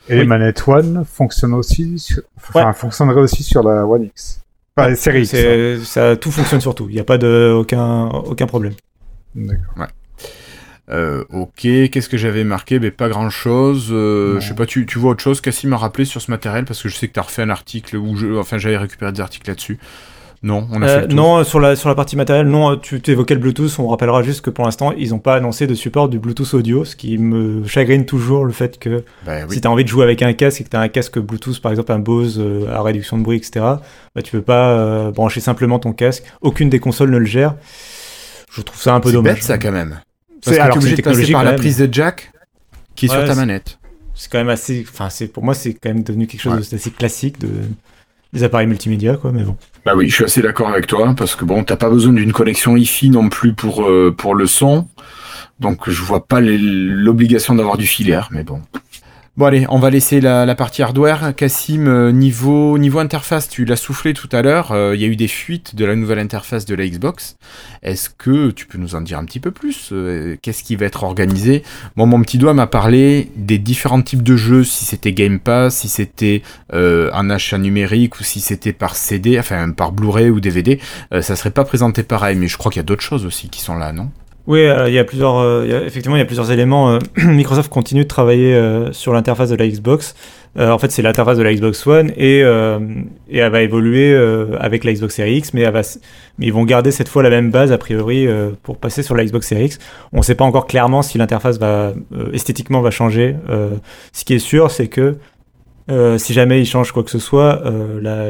Et les manettes One fonctionnent aussi, sur... enfin, fonctionneraient aussi sur la One X. Enfin, les séries X. Ça, tout fonctionne sur tout. Il n'y a pas de aucun, aucun problème. D'accord. Ouais. Euh, ok, qu'est-ce que j'avais marqué? Ben, Pas grand-chose. Euh, je sais pas, tu, tu, vois autre chose? Cassie m'a rappelé sur ce matériel parce que je sais que tu as refait un article où je, enfin j'avais récupéré des articles là-dessus. Non, on a euh, fait Non, sur la, sur la partie matérielle, non, tu évoquais le Bluetooth. On rappellera juste que pour l'instant, ils n'ont pas annoncé de support du Bluetooth audio, ce qui me chagrine toujours le fait que bah si tu as envie de jouer avec un casque et que tu as un casque Bluetooth, par exemple un Bose à réduction de bruit, etc., bah, tu peux pas brancher simplement ton casque. Aucune des consoles ne le gère. Je trouve ça un peu dommage. C'est bête ça quand même. Que tu obligé de passer par la prise de jack qui est sur ta manette. C'est quand même assez. Enfin, c'est pour moi, c'est quand même devenu quelque chose d'assez classique de des appareils multimédia, quoi. Mais bon. Bah oui, je suis assez d'accord avec toi parce que bon, t'as pas besoin d'une connexion Wi-Fi non plus pour euh, pour le son. Donc je vois pas l'obligation d'avoir du filaire, mais bon. Bon allez, on va laisser la, partie hardware. Cassim, euh, niveau, niveau interface, tu l'as soufflé tout à l'heure, euh, il y a eu des fuites de la nouvelle interface de la Xbox. Est-ce que tu peux nous en dire un petit peu plus euh, Qu'est-ce qui va être organisé? Bon, mon petit doigt m'a parlé des différents types de jeux, si c'était Game Pass, si c'était un achat numérique ou si c'était par CD, enfin par Blu-ray ou DVD. ça serait pas présenté pareil, mais je crois qu'il y a d'autres choses aussi qui sont là, non? Oui, euh, il y a plusieurs, euh, effectivement, il y a plusieurs éléments. Euh, Microsoft continue de travailler sur l'interface de la Xbox. en fait, c'est l'interface de la Xbox One et, elle va évoluer avec la Xbox Series X, mais, ils vont garder cette fois la même base a priori pour passer sur la Xbox Series X. On ne sait pas encore clairement si l'interface va esthétiquement va changer. ce qui est sûr, c'est que si jamais ils changent quoi que ce soit,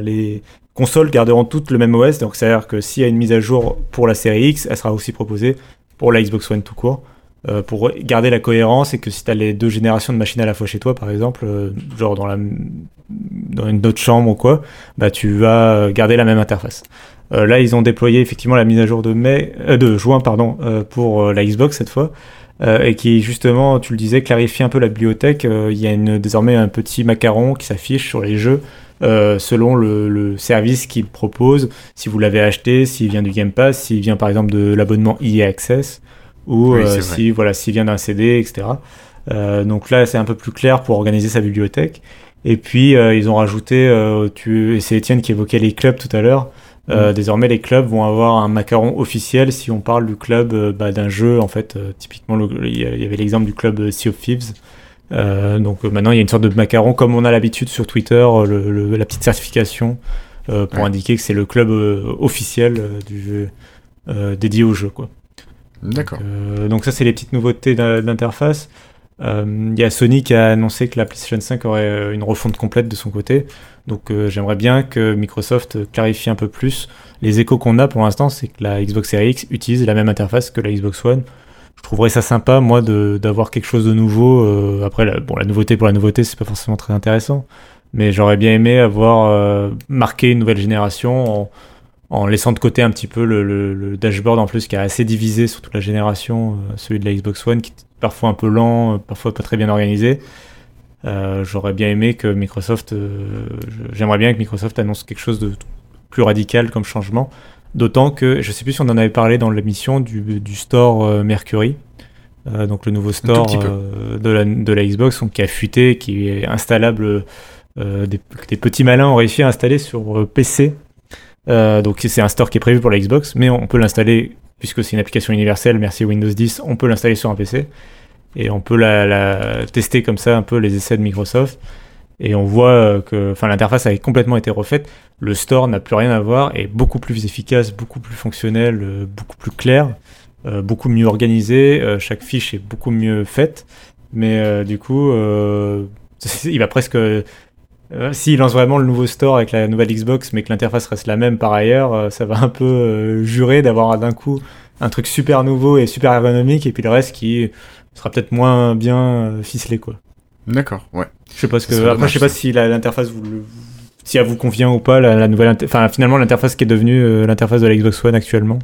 les consoles garderont toutes le même OS. Donc, c'est-à-dire que s'il y a une mise à jour pour la série X, elle sera aussi proposée pour la Xbox One tout court. Euh, pour garder la cohérence et que si tu as les deux générations de machines à la fois chez toi, par exemple, euh, genre dans, la, dans une autre chambre ou quoi, bah, tu vas garder la même interface. Euh, là, ils ont déployé effectivement la mise à jour de, mai, de juin pardon, pour la Xbox cette fois. Et qui justement, tu le disais, clarifie un peu la bibliothèque. Il y a une, désormais un petit macaron qui s'affiche sur les jeux selon le, le service qu'il propose, si vous l'avez acheté, s'il vient du Game Pass, s'il vient par exemple de l'abonnement EA Access ou euh, si voilà s'il vient d'un CD, etc. Euh, donc là, c'est un peu plus clair pour organiser sa bibliothèque. Et puis euh, ils ont rajouté, tu, c'est Étienne qui évoquait les clubs tout à l'heure. Mm. désormais, les clubs vont avoir un macaron officiel si on parle du club bah, d'un jeu. En fait, typiquement, il y avait l'exemple du club Sea of Thieves. donc maintenant, il y a une sorte de macaron comme on a l'habitude sur Twitter, le, la petite certification pour indiquer que c'est le club officiel du jeu dédié au jeu. Quoi. D'accord. Euh, donc, ça, c'est les petites nouveautés d'interface. Il euh, y a Sony qui a annoncé que la PlayStation 5 aurait euh, une refonte complète de son côté. Donc j'aimerais bien que Microsoft clarifie un peu plus. Les échos qu'on a pour l'instant, c'est que la Xbox Series X utilise la même interface que la Xbox One. Je trouverais ça sympa, moi, d'avoir quelque chose de nouveau. après, la, bon, la nouveauté pour la nouveauté, c'est pas forcément très intéressant. Mais j'aurais bien aimé avoir marqué une nouvelle génération en, en laissant de côté un petit peu le, dashboard en plus qui est assez divisé sur toute la génération, euh, celui de la Xbox One qui est parfois un peu lent, euh, parfois pas très bien organisé. Euh, j'aurais bien aimé que Microsoft, j'aimerais bien que Microsoft annonce quelque chose de plus radical comme changement. D'autant que je sais plus si on en avait parlé dans l'émission du, du, store Mercury, donc le nouveau store de la, de, la, Xbox qui a fuité, qui est installable. Des, des, petits malins ont réussi à installer sur PC euh, donc c'est un store qui est prévu pour la Xbox, mais on peut l'installer, puisque c'est une application universelle, merci Windows 10, on peut l'installer sur un PC. Et on peut la, tester comme ça un peu les essais de Microsoft. Et on voit euh, que enfin, l'interface a complètement été refaite. Le store n'a plus rien à voir, est beaucoup plus efficace, beaucoup plus fonctionnel, euh, beaucoup plus clair, beaucoup mieux organisé. chaque fiche est beaucoup mieux faite. Mais du coup, il va presque Euh, S'ils lancent vraiment le nouveau store avec la nouvelle Xbox, mais que l'interface reste la même par ailleurs, euh, ça va un peu euh, jurer d'avoir d'un coup un truc super nouveau et super ergonomique, et puis le reste qui sera peut-être moins bien euh, ficelé, quoi. D'accord, ouais. Je sais pas ce que. Je sais pas si l'interface vous le- si elle vous convient ou pas, la, la nouvelle. inter- Enfin, finalement, l'interface qui est devenue euh, l'interface de la Xbox One actuellement.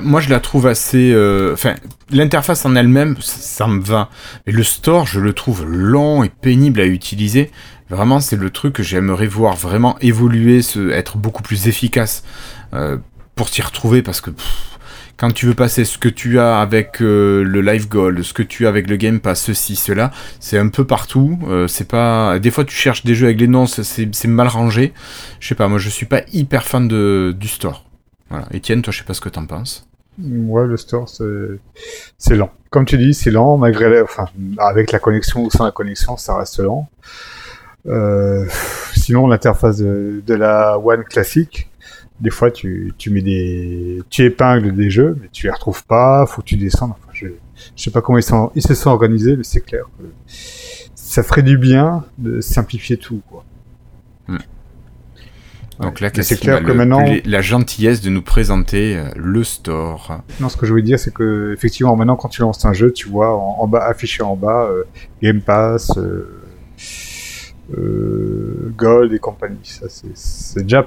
Moi, je la trouve assez. euh, Enfin, l'interface en elle-même, ça, me va. Mais le store, je le trouve long et pénible à utiliser. Vraiment, c'est le truc que j'aimerais voir vraiment évoluer, se, être beaucoup plus efficace euh, pour s'y retrouver parce que. pff, quand tu veux passer ce que tu as avec euh, le Live Gold, ce que tu as avec le Game Pass, ceci, cela, c'est un peu partout. euh, c'est pas. Des fois, tu cherches des jeux avec les noms, c'est- mal rangé. Je sais pas, moi, je suis pas hyper fan de, du store. Étienne, toi, je sais pas ce que t'en penses. Ouais, le store, c'est, c'est lent. Comme tu dis, c'est lent, malgré la, enfin, avec la connexion ou sans la connexion, ça reste lent. Euh, sinon, l'interface de, de la One classique, des fois, tu, tu mets des, tu épingles des jeux, mais tu les retrouves pas, faut que tu descendes. Enfin, je, je sais pas comment ils, sont, ils se sont organisés, mais c'est clair que ça ferait du bien de simplifier tout, quoi. Donc là, c'est clair que le- maintenant- la gentillesse de nous présenter euh, le store. Non, ce que je voulais dire, c'est que effectivement, maintenant, quand tu lances un jeu, tu vois en, en bas, affiché en bas, euh, Game Pass, euh, euh, Gold et compagnie. Ça, c'est déjà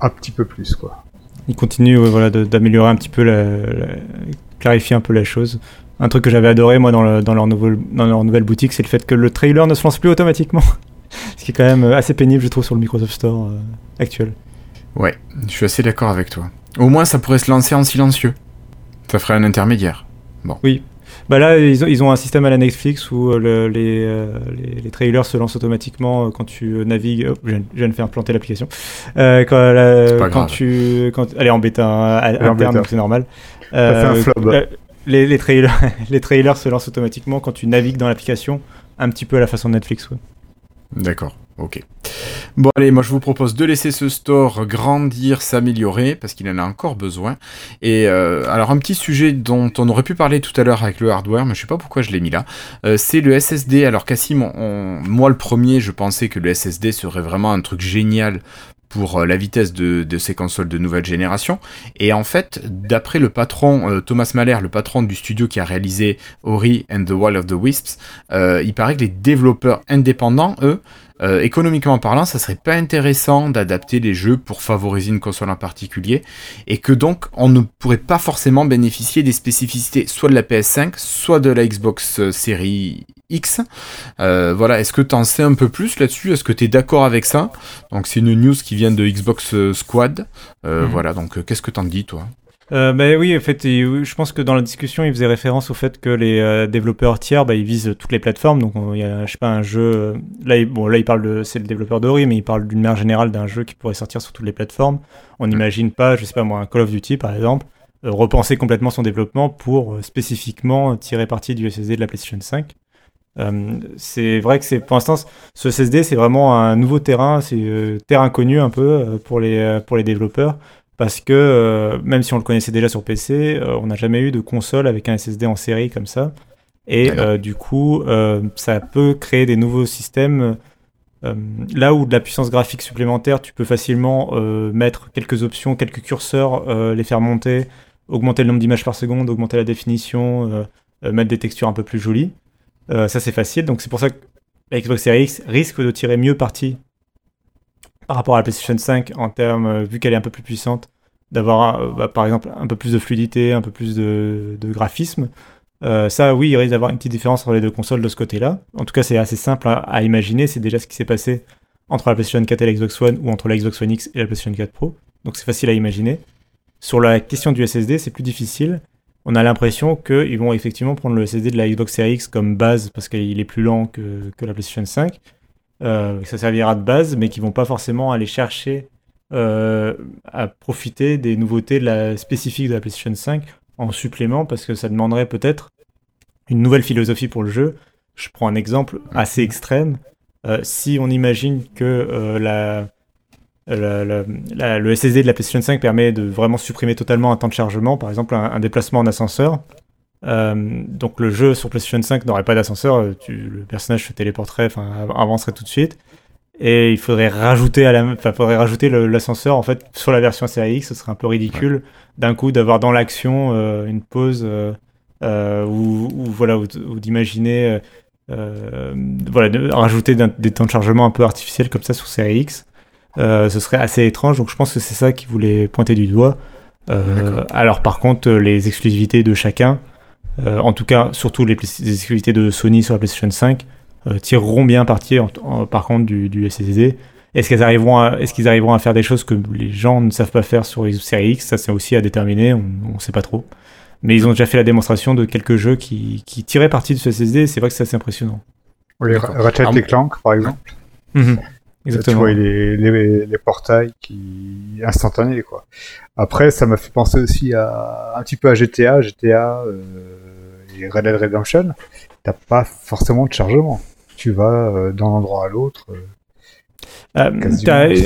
un petit peu plus, quoi. Ils continuent ouais, voilà, d'améliorer un petit peu, la, la- clarifier un peu la chose. Un truc que j'avais adoré moi dans, le- dans, leur nouveau, dans leur nouvelle boutique, c'est le fait que le trailer ne se lance plus automatiquement. Ce qui est quand même euh, assez pénible, je trouve, sur le Microsoft Store euh, actuel. Ouais, je suis assez d'accord avec toi. Au moins, ça pourrait se lancer en silencieux. Ça ferait un intermédiaire. Bah là, ils ont, ils ont un système à la Netflix où euh, le- les, euh, les, les trailers se lancent automatiquement euh, quand tu navigues. Hop, je, viens- je viens de faire planter l'application. Euh, quand la- pas quand grave. tu, quand, elle est en bêta hein, à- c'est normal. fait un flop. euh, les, les, trailers, les trailers se lancent automatiquement quand tu navigues dans l'application, un petit peu à la façon de Netflix. ouais. D'accord, ok. Bon, allez, moi je vous propose de laisser ce store grandir, s'améliorer, parce qu'il en a encore besoin. Et euh, alors, un petit sujet dont on aurait pu parler tout à l'heure avec le hardware, mais je sais pas pourquoi je l'ai mis là, euh, c'est le SSD. Alors, Cassim, moi le premier, je pensais que le SSD serait vraiment un truc génial pour euh, la vitesse de, ces consoles de nouvelle génération. Et en fait, d'après le patron, euh, Thomas Mahler, le patron du studio qui a réalisé Ori and the Wall of the Wisps, euh, il paraît que les développeurs indépendants, eux, euh, économiquement parlant, ça serait pas intéressant d'adapter les jeux pour favoriser une console en particulier, et que donc on ne pourrait pas forcément bénéficier des spécificités soit de la PS5, soit de la Xbox euh, Series X. Euh, voilà, est-ce que tu en sais un peu plus là-dessus? Est-ce que tu es d'accord avec ça? Donc c'est une news qui vient de Xbox euh, Squad. Euh, Mhm. Voilà, donc qu'est-ce que t'en dis toi? Euh, bah oui, en fait, je pense que dans la discussion, il faisait référence au fait que les euh, développeurs tiers, bah, ils visent toutes les plateformes. Donc, on- il y a, je sais pas, un jeu. euh, Là, il, bon, là, il parle de, c'est le développeur d'Ori, mais il parle d'une manière générale d'un jeu qui pourrait sortir sur toutes les plateformes. On n'imagine pas, je sais pas moi, un Call of Duty, par exemple, euh, repenser complètement son développement pour spécifiquement tirer parti du SSD de la PlayStation 5. Euh, c'est vrai que c'est pour l'instant ce SSD c'est vraiment un nouveau terrain, c'est terre inconnue un peu pour les pour les développeurs parce que euh, même si on le connaissait déjà sur PC, euh, on n'a jamais eu de console avec un SSD en série comme ça. Et euh, du coup, ça peut créer des nouveaux systèmes. là où de la puissance graphique supplémentaire, tu peux facilement mettre quelques options, quelques curseurs, les faire monter, augmenter le nombre d'images par seconde, augmenter la définition, mettre des textures un peu plus jolies. Ça, c'est facile. Donc, c'est pour ça que la Xbox Series X risque de tirer mieux parti par rapport à la PlayStation 5 en termes, euh, vu qu'elle est un peu plus puissante, d'avoir euh, bah, par exemple un peu plus de fluidité, un peu plus de, graphisme. Euh, ça, oui, il risque d'avoir une petite différence entre les deux consoles de ce côté-là. En tout cas, c'est assez simple à, imaginer. C'est déjà ce qui s'est passé entre la PlayStation 4 et la Xbox One ou entre la Xbox One X et la PlayStation 4 Pro. Donc, c'est facile à imaginer. Sur la question du SSD, c'est plus difficile. On a l'impression qu'ils vont effectivement prendre le SSD de la Xbox Series X comme base parce qu'il est plus lent que la PlayStation 5. Euh, ça servira de base, mais qui vont pas forcément aller chercher euh, à profiter des nouveautés de la spécifique de la PlayStation 5 en supplément parce que ça demanderait peut-être une nouvelle philosophie pour le jeu. Je prends un exemple assez extrême. Euh, si on imagine que la, la- la- la- le SSD de la PlayStation 5 permet de vraiment supprimer totalement un temps de chargement, par exemple un, un déplacement en ascenseur, euh, donc le jeu sur PlayStation 5 n'aurait pas d'ascenseur, euh, le personnage se téléporterait, enfin av- avancerait tout de suite. et il faudrait rajouter à la, enfin, faudrait rajouter l'ascenseur en fait sur la version Series X. Ce serait un peu ridicule d'un coup d'avoir dans l'action euh, une pause euh, ou, voilà ou, d'imaginer voilà de rajouter des temps de chargement un peu artificiels comme ça sur Series X. ce serait assez étrange. Donc je pense que c'est ça qui voulait pointer du doigt. alors par contre les exclusivités de chacun, en tout cas surtout les, les exclusivités de Sony sur la PlayStation 5 euh, tireront bien parti par contre du, du SSD. Est-ce qu'ils arriveront, à, est-ce qu'ils arriveront à faire des choses que les gens ne savent pas faire sur les séries X? Ça, c'est aussi à déterminer, on ne sait pas trop. Mais ils ont déjà fait la démonstration de quelques jeux qui, qui tiraient parti de ce SSD, c'est vrai que c'est assez impressionnant. Oui, Ratchet et Clank, par exemple. Mhm. Exactement. Tu vois les, les, les, portails qui instantanés quoi. Après, ça m'a fait penser aussi à un petit peu à GTA, GTA euh, Red Dead Redemption. T'as pas forcément de chargement tu vas euh, d'un endroit à l'autre. Euh, euh,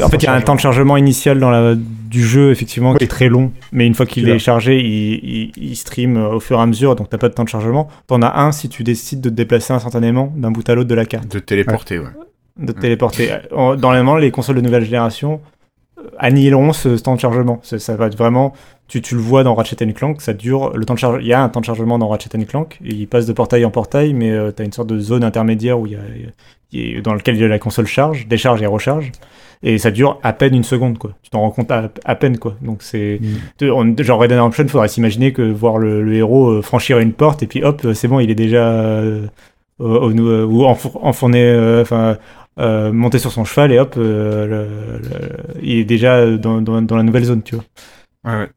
en fait, il y a un temps de chargement initial dans la, du jeu, effectivement, qui est très long. Mais une fois qu'il est chargé, il, il, stream au fur et à mesure, donc t'as pas de temps de chargement. T'en as un si tu décides de te déplacer instantanément d'un bout à l'autre de la carte. De téléporter, ouais. De te téléporter. Dans les, les consoles de nouvelle génération annihileront ce temps de chargement. Ça, va être vraiment. Tu, tu, le vois dans Ratchet Clank, ça dure. Le temps de charge, il y a un temps de chargement dans Ratchet Clank. Il passe de portail en portail, mais euh, tu as une sorte de zone intermédiaire où il y a, dans lequel la console charge, décharge et recharge. Et ça dure à peine une seconde, quoi. Tu t'en rends compte à, peine, quoi. Donc c'est. Mm. Genre Red Dead Redemption, faudrait s'imaginer que voir le, héros euh, franchir une porte et puis hop, c'est bon, il est déjà. Euh, ou enfourné, enfin, euh, monter sur son cheval et hop, euh, il est déjà dans, dans, la nouvelle zone, tu vois. Ouais,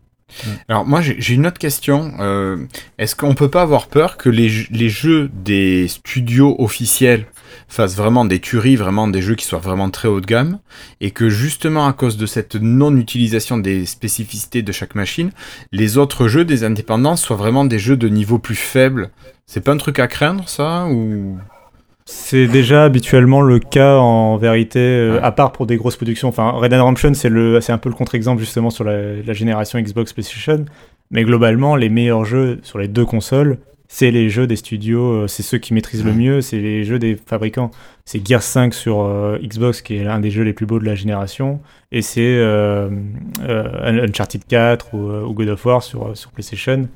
Alors moi j'ai une autre question. Euh, est-ce qu'on peut pas avoir peur que les, les, jeux des studios officiels fassent vraiment des tueries, vraiment des jeux qui soient vraiment très haut de gamme, et que justement à cause de cette non-utilisation des spécificités de chaque machine, les autres jeux des indépendants soient vraiment des jeux de niveau plus faible? C'est pas un truc à craindre ça ou? C'est déjà habituellement le cas en vérité, euh, à part pour des grosses productions. Enfin, Red Dead Redemption, c'est, un peu le contre-exemple justement sur la, génération Xbox PlayStation. Mais globalement, les meilleurs jeux sur les deux consoles, c'est les jeux des studios, euh, c'est ceux qui maîtrisent le mieux, c'est les jeux des fabricants. C'est Gears 5 sur euh, Xbox, qui est l'un des jeux les plus beaux de la génération, et c'est Uncharted 4 ou, God of War sur, sur PlayStation.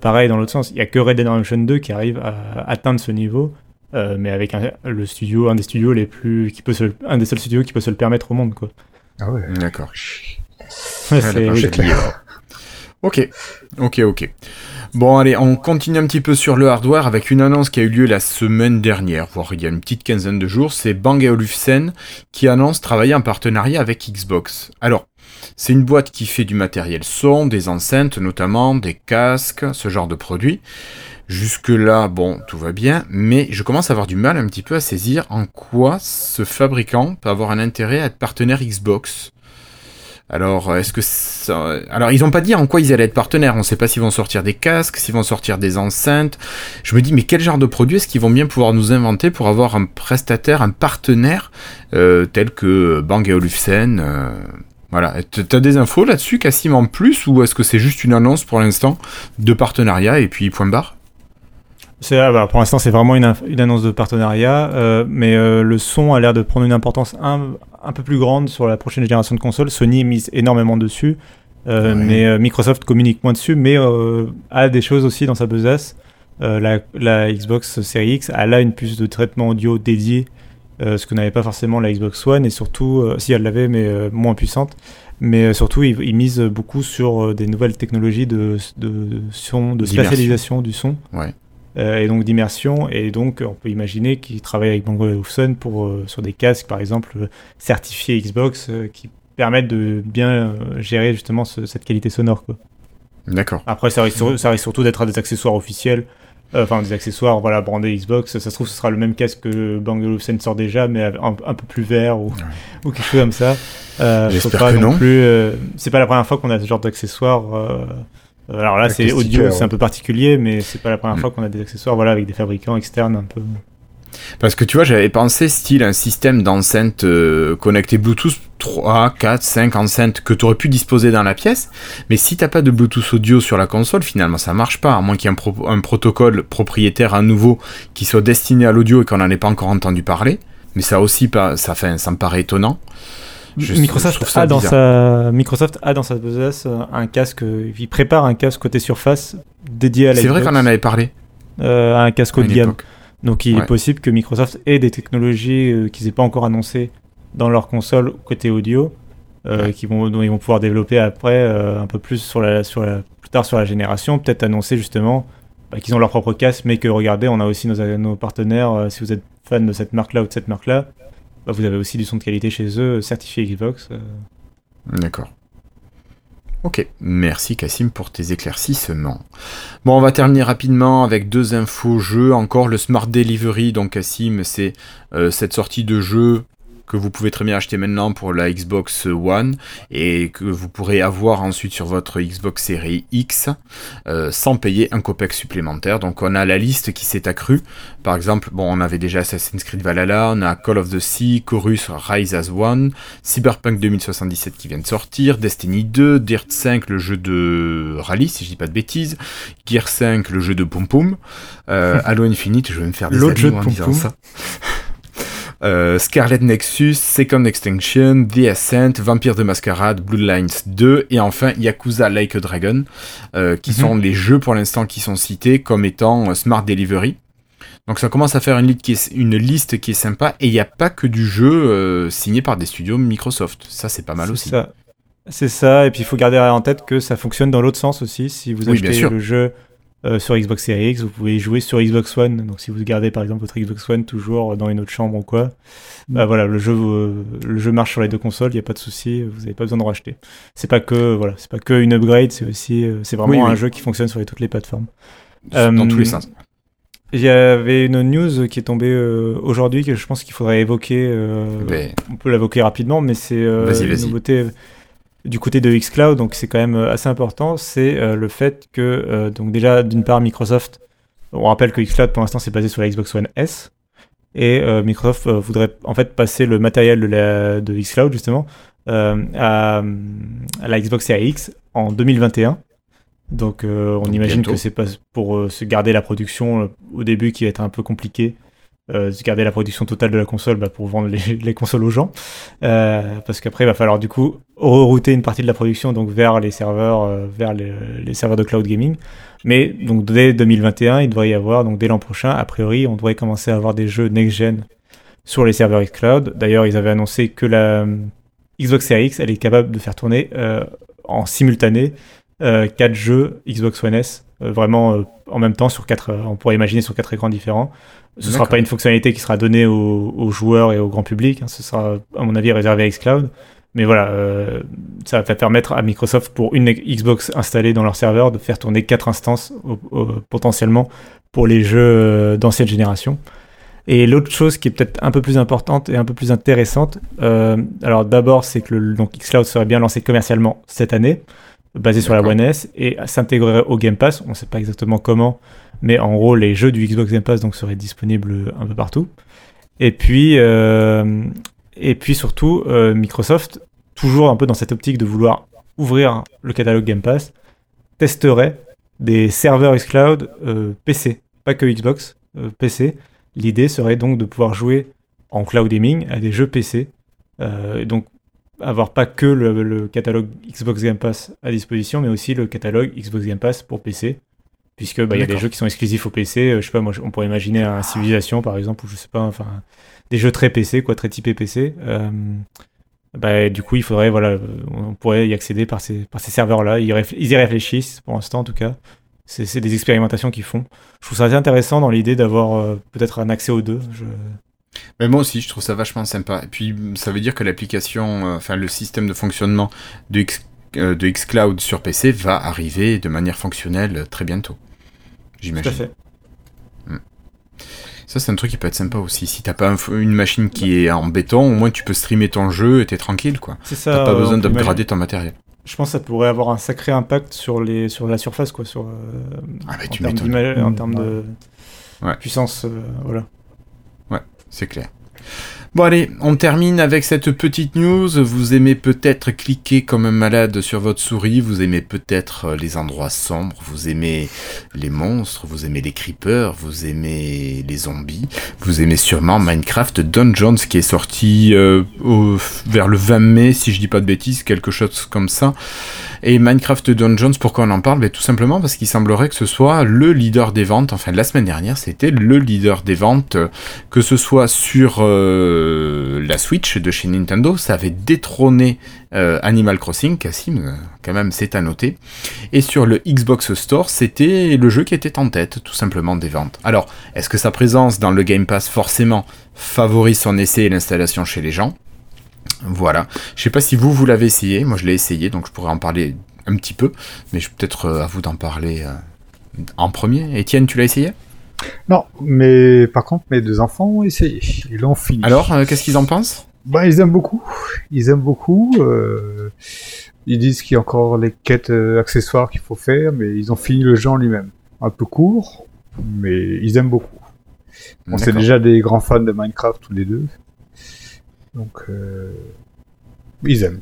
pareil dans l'autre sens, il n'y a que Red Dead Redemption 2 qui arrive à atteindre ce niveau. Euh, mais avec un, le studio, un des studios les plus, qui peut se, un des seuls studios qui peut se le permettre au monde, quoi. Ah ouais. D'accord. c'est ok, ok, ok. Bon, allez, on continue un petit peu sur le hardware avec une annonce qui a eu lieu la semaine dernière, voire il y a une petite quinzaine de jours. C'est Bang Olufsen qui annonce travailler en partenariat avec Xbox. Alors, c'est une boîte qui fait du matériel son, des enceintes notamment, des casques, ce genre de produits. Jusque-là, bon, tout va bien, mais je commence à avoir du mal un petit peu à saisir en quoi ce fabricant peut avoir un intérêt à être partenaire Xbox. Alors, est-ce que. Alors, ils n'ont pas dit en quoi ils allaient être partenaires. On ne sait pas s'ils vont sortir des casques, s'ils vont sortir des enceintes. Je me dis, mais quel genre de produit est-ce qu'ils vont bien pouvoir nous inventer pour avoir un prestataire, un partenaire euh, tel que Bang Olufsen euh, Voilà. T'as des infos là-dessus, Cassim, en plus, ou est-ce que c'est juste une annonce pour l'instant de partenariat et puis point barre? Bah, pour l'instant, c'est vraiment une, annonce de partenariat, euh, mais euh, le son a l'air de prendre une importance un, peu plus grande sur la prochaine génération de consoles. Sony mise énormément dessus, euh, mais Microsoft communique moins dessus, mais a des choses aussi dans sa besace. La, la, Xbox Series X, a une puce de traitement audio dédiée, ce que n'avait pas forcément la Xbox One, et surtout, si elle l'avait, mais moins puissante. Mais surtout, ils il misent beaucoup sur des nouvelles technologies de, de son, de spatialisation du son. Ouais. Euh, et donc d'immersion. Et donc, on peut imaginer qu'ils travaillent avec Bang Olufsen pour euh, sur des casques, par exemple, certifiés Xbox, euh, qui permettent de bien gérer justement cette qualité sonore. D'accord. Après, ça risque, ça risque surtout d'être des accessoires officiels. Enfin, des accessoires, voilà, brandés Xbox. Ça se trouve, ce sera le même casque que Bang Olufsen sort déjà, mais un, peu plus vert ou, ou, quelque chose comme ça. J'espère que non. Plus, c'est pas la première fois qu'on a ce genre d'accessoires euh, alors là, c'est audio, c'est un peu particulier, mais c'est pas la première mm. fois qu'on a des accessoires voilà, avec des fabricants externes un peu. Parce que tu vois, j'avais pensé style un système d'enceinte euh, connecté Bluetooth 3, 4, 5 enceintes que tu aurais pu disposer dans la pièce. Mais si t'as pas de Bluetooth audio sur la console, finalement ça marche pas, à moins qu'il y ait un, un, protocole propriétaire à nouveau qui soit destiné à l'audio et qu'on n'en ait pas encore entendu parler. mais ça aussi, pas, ça, fait, ça me paraît étonnant. Microsoft, a dans sa, Microsoft a dans sa besace un casque, il prépare un casque côté surface dédié à la C'est vrai qu'on en avait parlé. Euh, un casque haut de gamme. Donc il est possible que Microsoft ait des technologies euh, qu'ils n'aient pas encore annoncées dans leur console côté audio, euh, qui vont, dont ils vont pouvoir développer après un peu plus sur la, sur la, plus tard sur la génération, peut-être annoncer justement bah, qu'ils ont leur propre casque, mais que regardez, on a aussi nos, nos partenaires, si vous êtes fan de cette marque-là ou de cette marque-là, bah, vous avez aussi du son de qualité chez eux, certifié Xbox. D'accord. Ok, merci Cassim pour tes éclaircissements. Bon, on va terminer rapidement avec deux infos jeux. Encore le Smart Delivery, donc Cassim, c'est euh, cette sortie de jeu que vous pouvez très bien acheter maintenant pour la Xbox One et que vous pourrez avoir ensuite sur votre Xbox Series X euh, sans payer un copec supplémentaire. Donc on a la liste qui s'est accrue. Par exemple, bon, on avait déjà Assassin's Creed Valhalla, on a Call of the Sea, Chorus Rise as One, Cyberpunk 2077 qui vient de sortir, Destiny 2, Dirt 5 le jeu de rallye si je dis pas de bêtises, Gear 5 le jeu de Pum Pum, euh, Halo Infinite, je vais me faire des L'autre jeu de ça. Euh, Scarlet Nexus, Second Extinction, The Ascent, Vampire de Masquerade, Bloodlines 2 et enfin Yakuza Like a Dragon, euh, qui mhm. sont les jeux pour l'instant qui sont cités comme étant euh, Smart Delivery. Donc ça commence à faire une liste qui est, une liste qui est sympa et il n'y a pas que du jeu signé par des studios Microsoft. Ça c'est pas mal aussi. C'est ça, et puis il faut garder en tête que ça fonctionne dans l'autre sens aussi. Si vous achetez le jeu euh, sur Xbox Series X, vous pouvez jouer sur Xbox One. Donc si vous gardez par exemple votre Xbox One toujours dans une autre chambre ou quoi, bah mm. voilà, le jeu, euh, le jeu marche sur les deux consoles, il n'y a pas de souci, vous n'avez pas besoin de racheter. C'est pas que voilà, c'est pas que une upgrade, c'est aussi, euh, c'est vraiment un jeu qui fonctionne sur toutes les plateformes. Dans tous les sens. Il y avait une news qui est tombée aujourd'hui que je pense qu'il faudrait évoquer. On peut l'évoquer rapidement, mais c'est une nouveauté du côté de xCloud, donc c'est quand même euh, assez important, c'est euh, le fait que, euh, donc déjà, d'une part, Microsoft, on rappelle que xCloud pour l'instant c'est basé sur la Xbox One S, et Microsoft voudrait en fait passer le matériel de, la, de xCloud justement à, la Xbox Series X en 2021. Donc on imagine que c'est pas pour se garder la production au début qui va être un peu compliqué euh, garder la production totale de la console bah, pour vendre les, consoles aux gens. Euh, parce qu'après, il va falloir du coup rerouter une partie de la production donc vers les serveurs, euh, vers les, serveurs de cloud gaming. Mais donc dès 2021, il devrait y avoir, donc dès l'an prochain, a priori, on devrait commencer à avoir des jeux next-gen sur les serveurs xCloud. D'ailleurs, ils avaient annoncé que la euh, Xbox Series X, elle est capable de faire tourner en simultané 4 jeux Xbox One S, vraiment en même temps sur quatre, on pourrait imaginer sur quatre écrans différents. Ce ne sera pas une fonctionnalité qui sera donnée aux, joueurs et au grand public. Hein. Ce sera, à mon avis, réservé à xCloud. Mais voilà, euh, ça va permettre à Microsoft, pour une Xbox installée dans leur serveur, de faire tourner quatre instances potentiellement pour les jeux euh, d'ancienne génération. Et l'autre chose qui est peut-être un peu plus importante et un peu plus intéressante, euh, alors d'abord, c'est que le, donc xCloud serait bien lancé commercialement cette année, basé sur la One S, et s'intégrerait au Game Pass. On ne sait pas exactement comment, mais en gros, les jeux du Xbox Game Pass donc, seraient disponibles un peu partout. Et puis, euh, et puis surtout, euh, Microsoft, toujours un peu dans cette optique de vouloir ouvrir le catalogue Game Pass, testerait des serveurs xCloud euh, PC, pas que Xbox, PC. L'idée serait donc de pouvoir jouer en cloud gaming à des jeux PC. donc avoir pas que le, le, catalogue Xbox Game Pass à disposition, mais aussi le catalogue Xbox Game Pass pour PC puisque bah, il y a des jeux qui sont exclusifs au PC. Euh, je sais pas, moi, on pourrait imaginer un Civilization par exemple, ou je sais pas, enfin des jeux très PC, quoi, très typés PC. Euh, bah, du coup, il faudrait, voilà, on pourrait y accéder par ces, par ces serveurs-là. Ils, ils, y réfléchissent pour l'instant, en tout cas. C'est des expérimentations qu'ils font. Je trouve ça assez intéressant dans l'idée d'avoir euh, peut-être un accès aux deux. Mais moi aussi, je trouve ça vachement sympa. Et puis, ça veut dire que l'application, enfin, le système de fonctionnement de, X, de xCloud sur PC va arriver de manière fonctionnelle très bientôt j'imagine. Tout à fait. Hmm. Ça, c'est un truc qui peut être sympa aussi. Si t'as pas une machine qui est en béton, au moins tu peux streamer ton jeu et t'es tranquille, quoi. C'est ça. T'as pas besoin d'upgrader ton matériel. Je pense que ça pourrait avoir un sacré impact sur, les, sur la surface, quoi. Sur, euh, ah bah, en, termes en termes de puissance, euh, voilà. Ouais, c'est clair. Bon allez, on termine avec cette petite news. Vous aimez peut-être cliquer comme un malade sur votre souris, vous aimez peut-être euh, les endroits sombres, vous aimez les monstres, vous aimez les creepers, vous aimez les zombies, vous aimez sûrement Minecraft Dungeons qui est sorti euh, vers le 20 mai, si je dis pas de bêtises, quelque chose comme ça. Et Minecraft Dungeons, pourquoi on en parle? Ben, Tout simplement parce qu'il semblerait que ce soit le leader des ventes, enfin la semaine dernière c'était le leader des ventes, que ce soit sur euh, la Switch de chez Nintendo, ça avait détrôné euh, Animal Crossing, Cassim, euh, quand même c'est à noter, et sur le Xbox Store c'était le jeu qui était en tête tout simplement des ventes. Alors, est-ce que sa présence dans le Game Pass forcément favorise son essai et l'installation chez les gens? Voilà. Je sais pas si vous, vous l'avez essayé. Moi, je l'ai essayé, donc je pourrais en parler un petit peu. Mais je peut-être euh, à vous d'en parler euh, en premier. Étienne, tu l'as essayé? Non, mais par contre, mes deux enfants ont essayé. Ils l'ont fini. Alors, euh, qu'est-ce qu'ils en pensent? Bah, ils aiment beaucoup. Ils aiment beaucoup. ils disent qu'il y a encore les quêtes accessoires qu'il faut faire, mais ils ont fini le jeu en lui-même. Un peu court, mais ils aiment beaucoup. On c'est déjà des grands fans de Minecraft tous les deux. Donc, euh, ils aiment.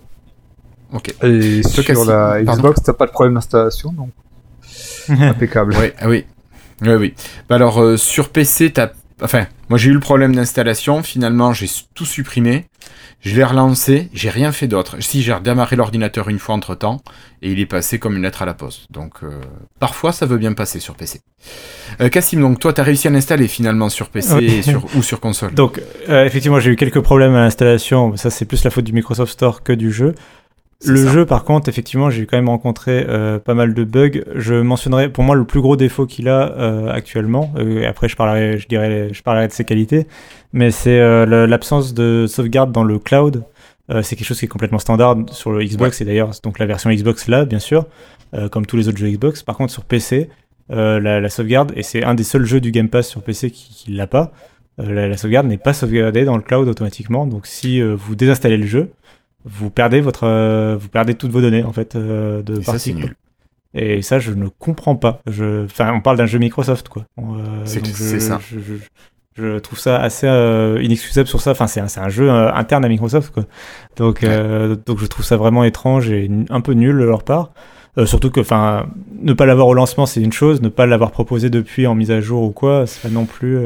Ok. Et sur la Xbox, t'as pas de problème d'installation, donc impeccable. Oui, ah oui. Oui, oui. Bah alors, euh, sur PC, t'as... Enfin, moi j'ai eu le problème d'installation, finalement j'ai tout supprimé. Je l'ai relancé, j'ai rien fait d'autre. Si j'ai redémarré l'ordinateur une fois entre temps, et il est passé comme une lettre à la poste. Donc euh, parfois ça veut bien passer sur PC. Euh, Cassim, donc toi tu as réussi à l'installer finalement sur PC sur, ou sur console? Donc euh, effectivement j'ai eu quelques problèmes à l'installation, ça c'est plus la faute du Microsoft Store que du jeu. Le jeu, par contre, effectivement, j'ai quand même rencontré euh, pas mal de bugs. Je mentionnerai, pour moi, le plus gros défaut qu'il a euh, actuellement. Euh, après, je parlerai, je dirais, je parlerai de ses qualités, mais c'est l'absence de sauvegarde dans le cloud. c'est quelque chose qui est complètement standard sur le Xbox et d'ailleurs, donc la version Xbox là, bien sûr, comme tous les autres jeux Xbox. Par contre, sur PC, la, sauvegarde et c'est un des seuls jeux du Game Pass sur PC qui, ne l'a pas. La, la, sauvegarde n'est pas sauvegardée dans le cloud automatiquement. Donc, si vous désinstallez le jeu vous perdez votre, euh, vous perdez toutes vos données en fait euh, de et nul. Et ça, je ne comprends pas. Je, enfin, on parle d'un jeu Microsoft, quoi. Euh, c'est ça. Je, je, trouve ça assez inexcusable sur ça. Enfin, c'est un, un, jeu interne à Microsoft, quoi. Donc, donc, je trouve ça vraiment étrange et un peu nul de leur part. surtout que, enfin, ne pas l'avoir au lancement, c'est une chose. Ne pas l'avoir proposé depuis en mise à jour ou quoi, c'est pas non plus.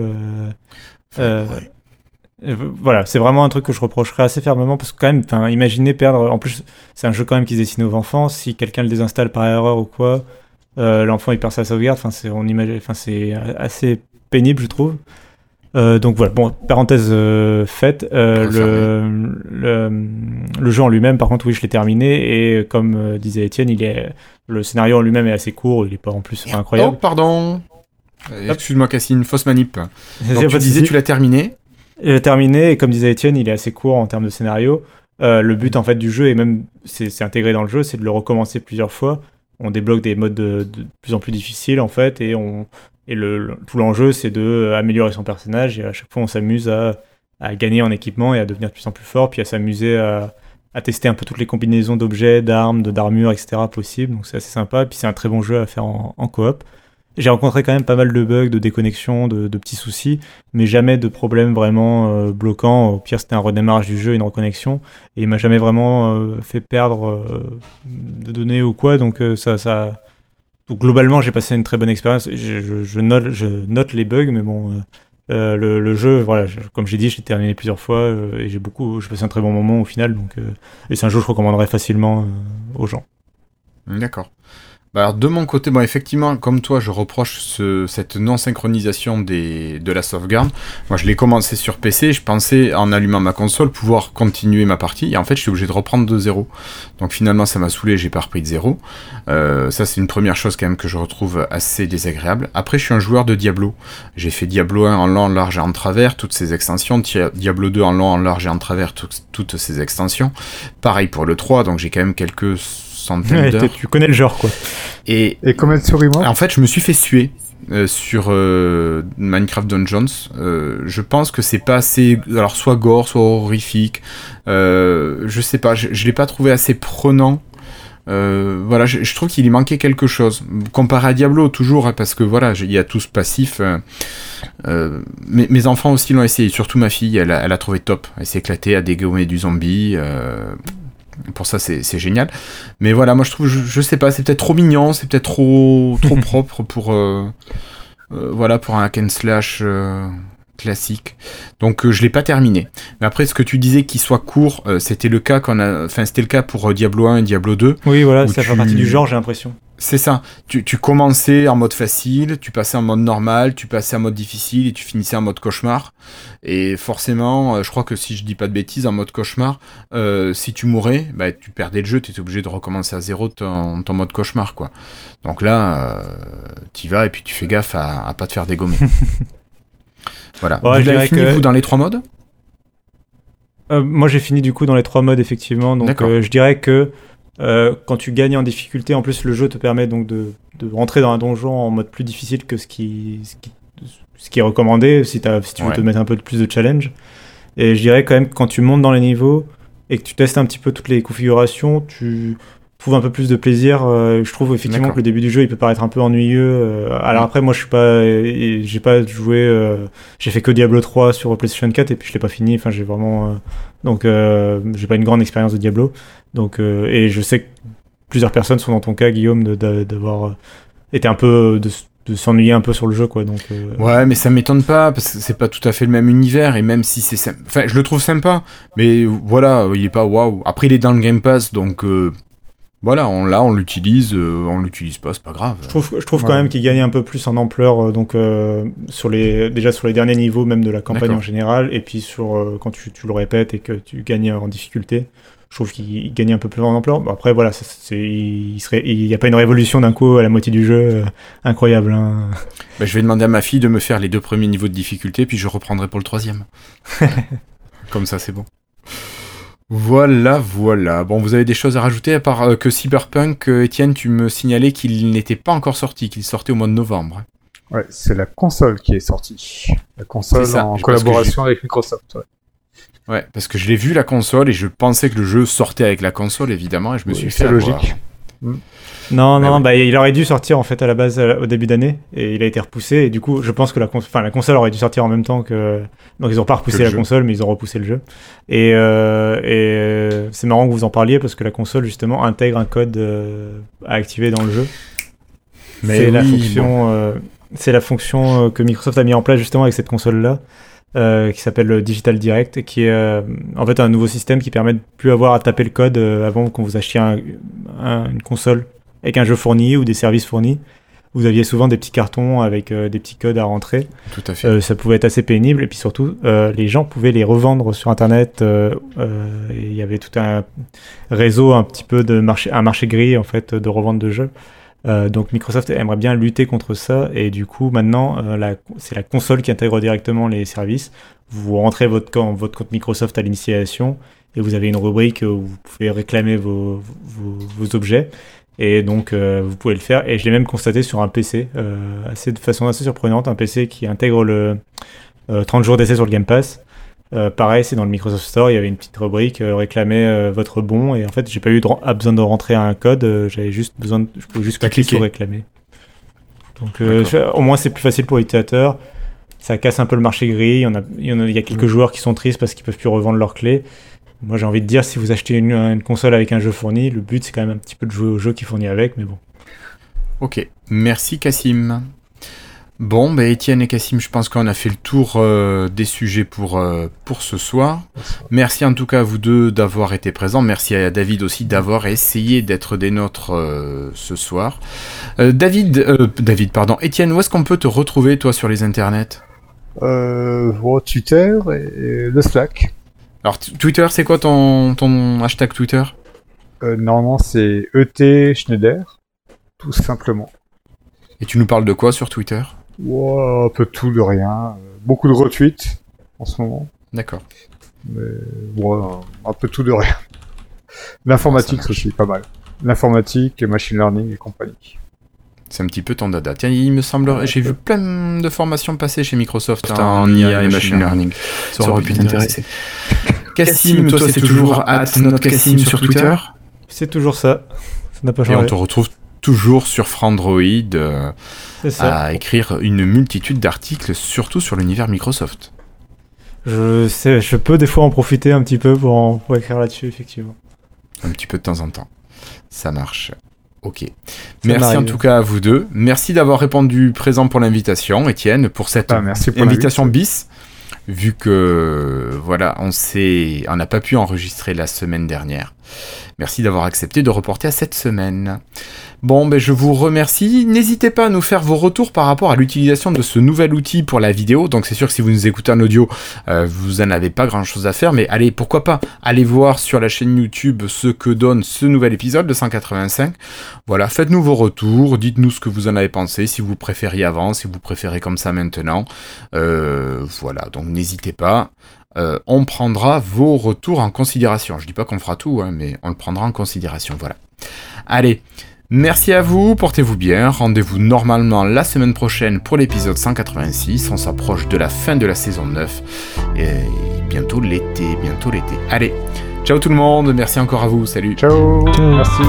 Voilà, c'est vraiment un truc que je reprocherais assez fermement parce que quand même, imaginez perdre. En plus, c'est un jeu quand même qui se destine aux enfants. Si quelqu'un le désinstalle par erreur ou quoi, euh, l'enfant il perd sa sauvegarde. Enfin, c'est on imagine, enfin, c'est assez pénible, je trouve. Euh, donc voilà, bon, parenthèse euh, faite, le, le, jeu en lui-même, par contre, oui, je l'ai terminé, et comme disait Étienne, il est, le scénario en lui-même est assez court, il est pas en plus incroyable. Oh, pardon Excuse-moi, Cassine, fausse manip. Donc, tu disais, tu l'as terminé il terminé, et comme disait Étienne, il est assez court en termes de scénario. Euh, le but en fait du jeu, et même c'est intégré dans le jeu, c'est de le recommencer plusieurs fois. On débloque des modes de, plus en plus difficiles en fait, et, on, et le, tout l'enjeu c'est de euh, améliorer son personnage, et à chaque fois on s'amuse à, à, gagner en équipement et à devenir de plus en plus fort, puis à s'amuser à, à, tester un peu toutes les combinaisons d'objets, d'armes, d'armures, etc. possibles. Donc c'est assez sympa, puis c'est un très bon jeu à faire en, en coop. J'ai rencontré quand même pas mal de bugs, de déconnexions, de, petits soucis, mais jamais de problèmes vraiment euh, bloquants. Au pire, c'était un redémarrage du jeu, une reconnexion, et il m'a jamais vraiment euh, fait perdre euh, de données ou quoi. Donc ça, ça... globalement, j'ai passé une très bonne expérience. Je, note, je note les bugs, mais bon. le, jeu, voilà, comme j'ai dit, j'ai terminé plusieurs fois et j'ai beaucoup, j'ai passé un très bon moment au final. Donc, et c'est un jeu que je recommanderais facilement aux gens. D'accord. Bah, alors de mon côté, bon effectivement, comme toi, je reproche ce, cette non-synchronisation de la sauvegarde. Moi, je l'ai commencé sur PC, je pensais, en allumant ma console, pouvoir continuer ma partie, et en fait, je suis obligé de reprendre de zéro. Donc finalement, ça m'a saoulé, j'ai pas repris de zéro. Euh, ça, c'est une première chose quand même que je retrouve assez désagréable. Après, je suis un joueur de Diablo. J'ai fait Diablo 1 en long, en large et en travers, toutes ces extensions. Diablo 2 en long, en large et en travers, toutes ces extensions. Pareil pour le 3, donc j'ai quand même quelques tu connais le genre, quoi. Et, et combien de souris moi? En fait, je me suis fait suer. Euh, sur euh, Minecraft Dungeons. Euh, je pense que c'est pas assez, alors soit gore, soit horrifique. je sais pas, je, je l'ai pas trouvé assez prenant Euh, voilà, je, trouve qu'il y manquait quelque chose. Comparé à Diablo, toujours, hein, parce que voilà, il y a tout ce passif. Euh, euh, mes, enfants aussi l'ont essayé, surtout ma fille, elle a, trouvé top. Elle s'est éclatée à dégommer du zombie. Pour ça, c'est génial. Mais voilà, moi je trouve, je, sais pas, c'est peut-être trop mignon, c'est peut-être trop, trop propre pour, voilà, pour un hack and slash classique. Donc euh, je l'ai pas terminé. Mais après ce que tu disais qu'il soit court, euh, c'était le cas quand a enfin c'était le cas pour euh, Diablo 1 et Diablo 2. Oui, voilà, ça fait partie du genre, j'ai l'impression. C'est ça. Tu, tu, commençais en mode facile, tu passais en mode normal, tu passais en mode difficile et tu finissais en mode cauchemar. Et forcément, je crois que si je dis pas de bêtises, en mode cauchemar, si tu mourais, bah, tu perdais le jeu, tu étais obligé de recommencer à zéro ton, ton mode cauchemar. quoi. Donc là, tu vas et puis tu fais gaffe à, à pas te faire dégommer. Voilà. vous l'avez fini, vous, dans les trois modes? Euh, Moi, j'ai fini du coup dans les trois modes, effectivement. Donc, euh, je dirais que euh, quand tu gagnes en difficulté, en plus, le jeu te permet donc de, de, rentrer dans un donjon en mode plus difficile que ce qui, ce qui, ce qui est recommandé si, as, si tu veux te mettre un peu plus de challenge. Et je dirais quand même que quand tu montes dans les niveaux et que tu testes un petit peu toutes les configurations, tu trouve un peu plus de plaisir. Euh, je trouve effectivement que le début du jeu il peut paraître un peu ennuyeux. Euh, alors après moi je suis pas, j'ai pas joué, euh, j'ai fait que Diablo 3 sur PlayStation 4 et puis je l'ai pas fini. Enfin j'ai vraiment, donc j'ai pas une grande expérience de Diablo. Donc et je sais que plusieurs personnes sont dans ton cas Guillaume d'avoir été un peu de, s'ennuyer un peu sur le jeu quoi donc ouais mais ça m'étonne pas parce que c'est pas tout à fait le même univers et même si c'est enfin je le trouve sympa mais voilà il est pas waouh après il est dans le Game Pass donc voilà, on, là on l'utilise, euh, on l'utilise pas, c'est pas grave. Je trouve, je trouve quand même qu'il gagne un peu plus en ampleur, euh, donc euh, sur les, déjà sur les derniers niveaux même de la campagne en général, et puis sur quand tu, tu, le répètes et que tu gagnes en difficulté, je trouve qu'il gagne un peu plus en ampleur. après voilà, c'est, il n'y a pas une révolution d'un coup à la moitié du jeu, incroyable. Hein. Bah, je vais demander à ma fille de me faire les deux premiers niveaux de difficulté, puis je reprendrai pour le troisième. Comme ça c'est bon. Voilà, voilà. Bon, vous avez des choses à rajouter à part euh, que Cyberpunk, euh, Étienne, tu me signalais qu'il n'était pas encore sorti, qu'il sortait au mois de novembre. Ouais, c'est la console qui est sortie. La console en collaboration avec Microsoft. Ouais. parce que je l'ai vu la console et je pensais que le jeu sortait avec la console, évidemment, et je me suis fait. logique. Mm. Non, non, bah, il aurait dû sortir en fait à la base au début d'année et il a été repoussé. Et du coup, je pense que la, enfin, la console aurait dû sortir en même temps que. Donc ils ont pas repoussé la console, mais ils ont repoussé le jeu. Et, euh, et euh, c'est marrant que vous en parliez parce que la console justement intègre un code euh, à activer dans le jeu. C'est la fonction. c'est la fonction que Microsoft a mis en place justement avec cette console là. qui s'appelle Digital Direct, qui est en fait un nouveau système qui permet de plus avoir à taper le code avant qu'on vous achetiez une console avec un jeu fourni ou des services fournis. Vous aviez souvent des petits cartons avec euh, des petits codes à rentrer. Tout à fait. Euh, ça pouvait être assez pénible et puis surtout, euh, les gens pouvaient les revendre sur Internet. Il y avait tout un réseau, un petit peu de marché, un marché gris en fait de revente de jeux. donc Microsoft aimerait bien lutter contre ça et du coup maintenant c'est la console qui intègre directement les services. Vous rentrez votre, compte, votre compte Microsoft à l'initiation et vous avez une rubrique où vous pouvez réclamer vos, vos, vos objets et donc, euh, vous pouvez le faire. Et je l'ai même constaté sur un PC, euh, assez, de façon assez surprenante, un PC qui intègre le 30 euh, jours d'essai sur le Game Pass. pareil, c'est dans le Microsoft Store, il y avait une petite rubrique réclamer votre bon. Et en fait, j'ai pas eu besoin de rentrer un code, j'avais juste besoin de, je pouvais juste cliquer sur réclamer. Donc, au moins, c'est plus facile pour l'utilisateur. Ça casse un peu le marché gris. Il y, en a, il y, a, quelques mm. joueurs qui sont tristes parce qu'ils peuvent plus revendre leurs clés. Moi, j'ai envie de dire, si vous achetez une, console avec un jeu fourni, le but, c'est quand même un petit peu de jouer au jeu qui fournit avec, mais bon. Ok, merci Cassim. Bon, bah, Étienne et Cassim, je pense qu'on a fait le tour euh, des sujets pour, euh, pour ce soir. Merci en tout cas à vous deux d'avoir été présents. Merci à David aussi d'avoir essayé d'être des nôtres euh, ce soir. David, David, pardon, Étienne, où est-ce qu'on peut te retrouver toi sur les internets? Euh, Twitter et le Slack. Alors Twitter, c'est quoi ton, ton hashtag Twitter euh, Normalement, c'est ET Schneider, tout simplement. Et tu nous parles de quoi sur Twitter Un peu tout, de rien. Beaucoup de retweets en ce moment. D'accord. Mais un peu tout de rien. L'informatique, c'est aussi pas mal. L'informatique, machine learning et compagnie. C'est un petit peu ton dada. Tiens, il me semble, j'ai vu plein de formations passer chez Microsoft hein, en IA et machine learning. Ça aurait pu t'intéresser. Cassim, toi, c'est toujours at notre Cassim sur Twitter C'est toujours ça. n'a pas Et on te retrouve toujours sur Frandroid euh, à écrire une multitude d'articles, surtout sur l'univers Microsoft. Je sais, je peux des fois en profiter un petit peu pour, en- pour écrire là-dessus, effectivement. Un petit peu de temps en temps. Ça marche. Ok. Merci en tout cas à vous deux. Merci d'avoir répondu présent pour l'invitation, Étienne, pour cette Ah, merci pour invitation bis. Vu que voilà, on s'est, on n'a pas pu enregistrer la semaine dernière. Merci d'avoir accepté de reporter à cette semaine. Bon, ben je vous remercie. N'hésitez pas à nous faire vos retours par rapport à l'utilisation de ce nouvel outil pour la vidéo. Donc c'est sûr que si vous nous écoutez en audio, euh, vous en avez pas grand chose à faire, mais allez, pourquoi pas, allez voir sur la chaîne YouTube ce que donne ce nouvel épisode de 185. Voilà, faites-nous vos retours, dites-nous ce que vous en avez pensé, si vous préfériez avant, si vous préférez comme ça maintenant. Euh, voilà, donc n'hésitez pas. Euh, on prendra vos retours en considération. Je dis pas qu'on fera tout, hein, mais on le prendra en considération. Voilà. Allez, merci à vous, portez-vous bien. Rendez-vous normalement la semaine prochaine pour l'épisode 186. On s'approche de la fin de la saison 9. Et bientôt l'été, bientôt l'été. Allez, ciao tout le monde, merci encore à vous, salut. Ciao. Merci.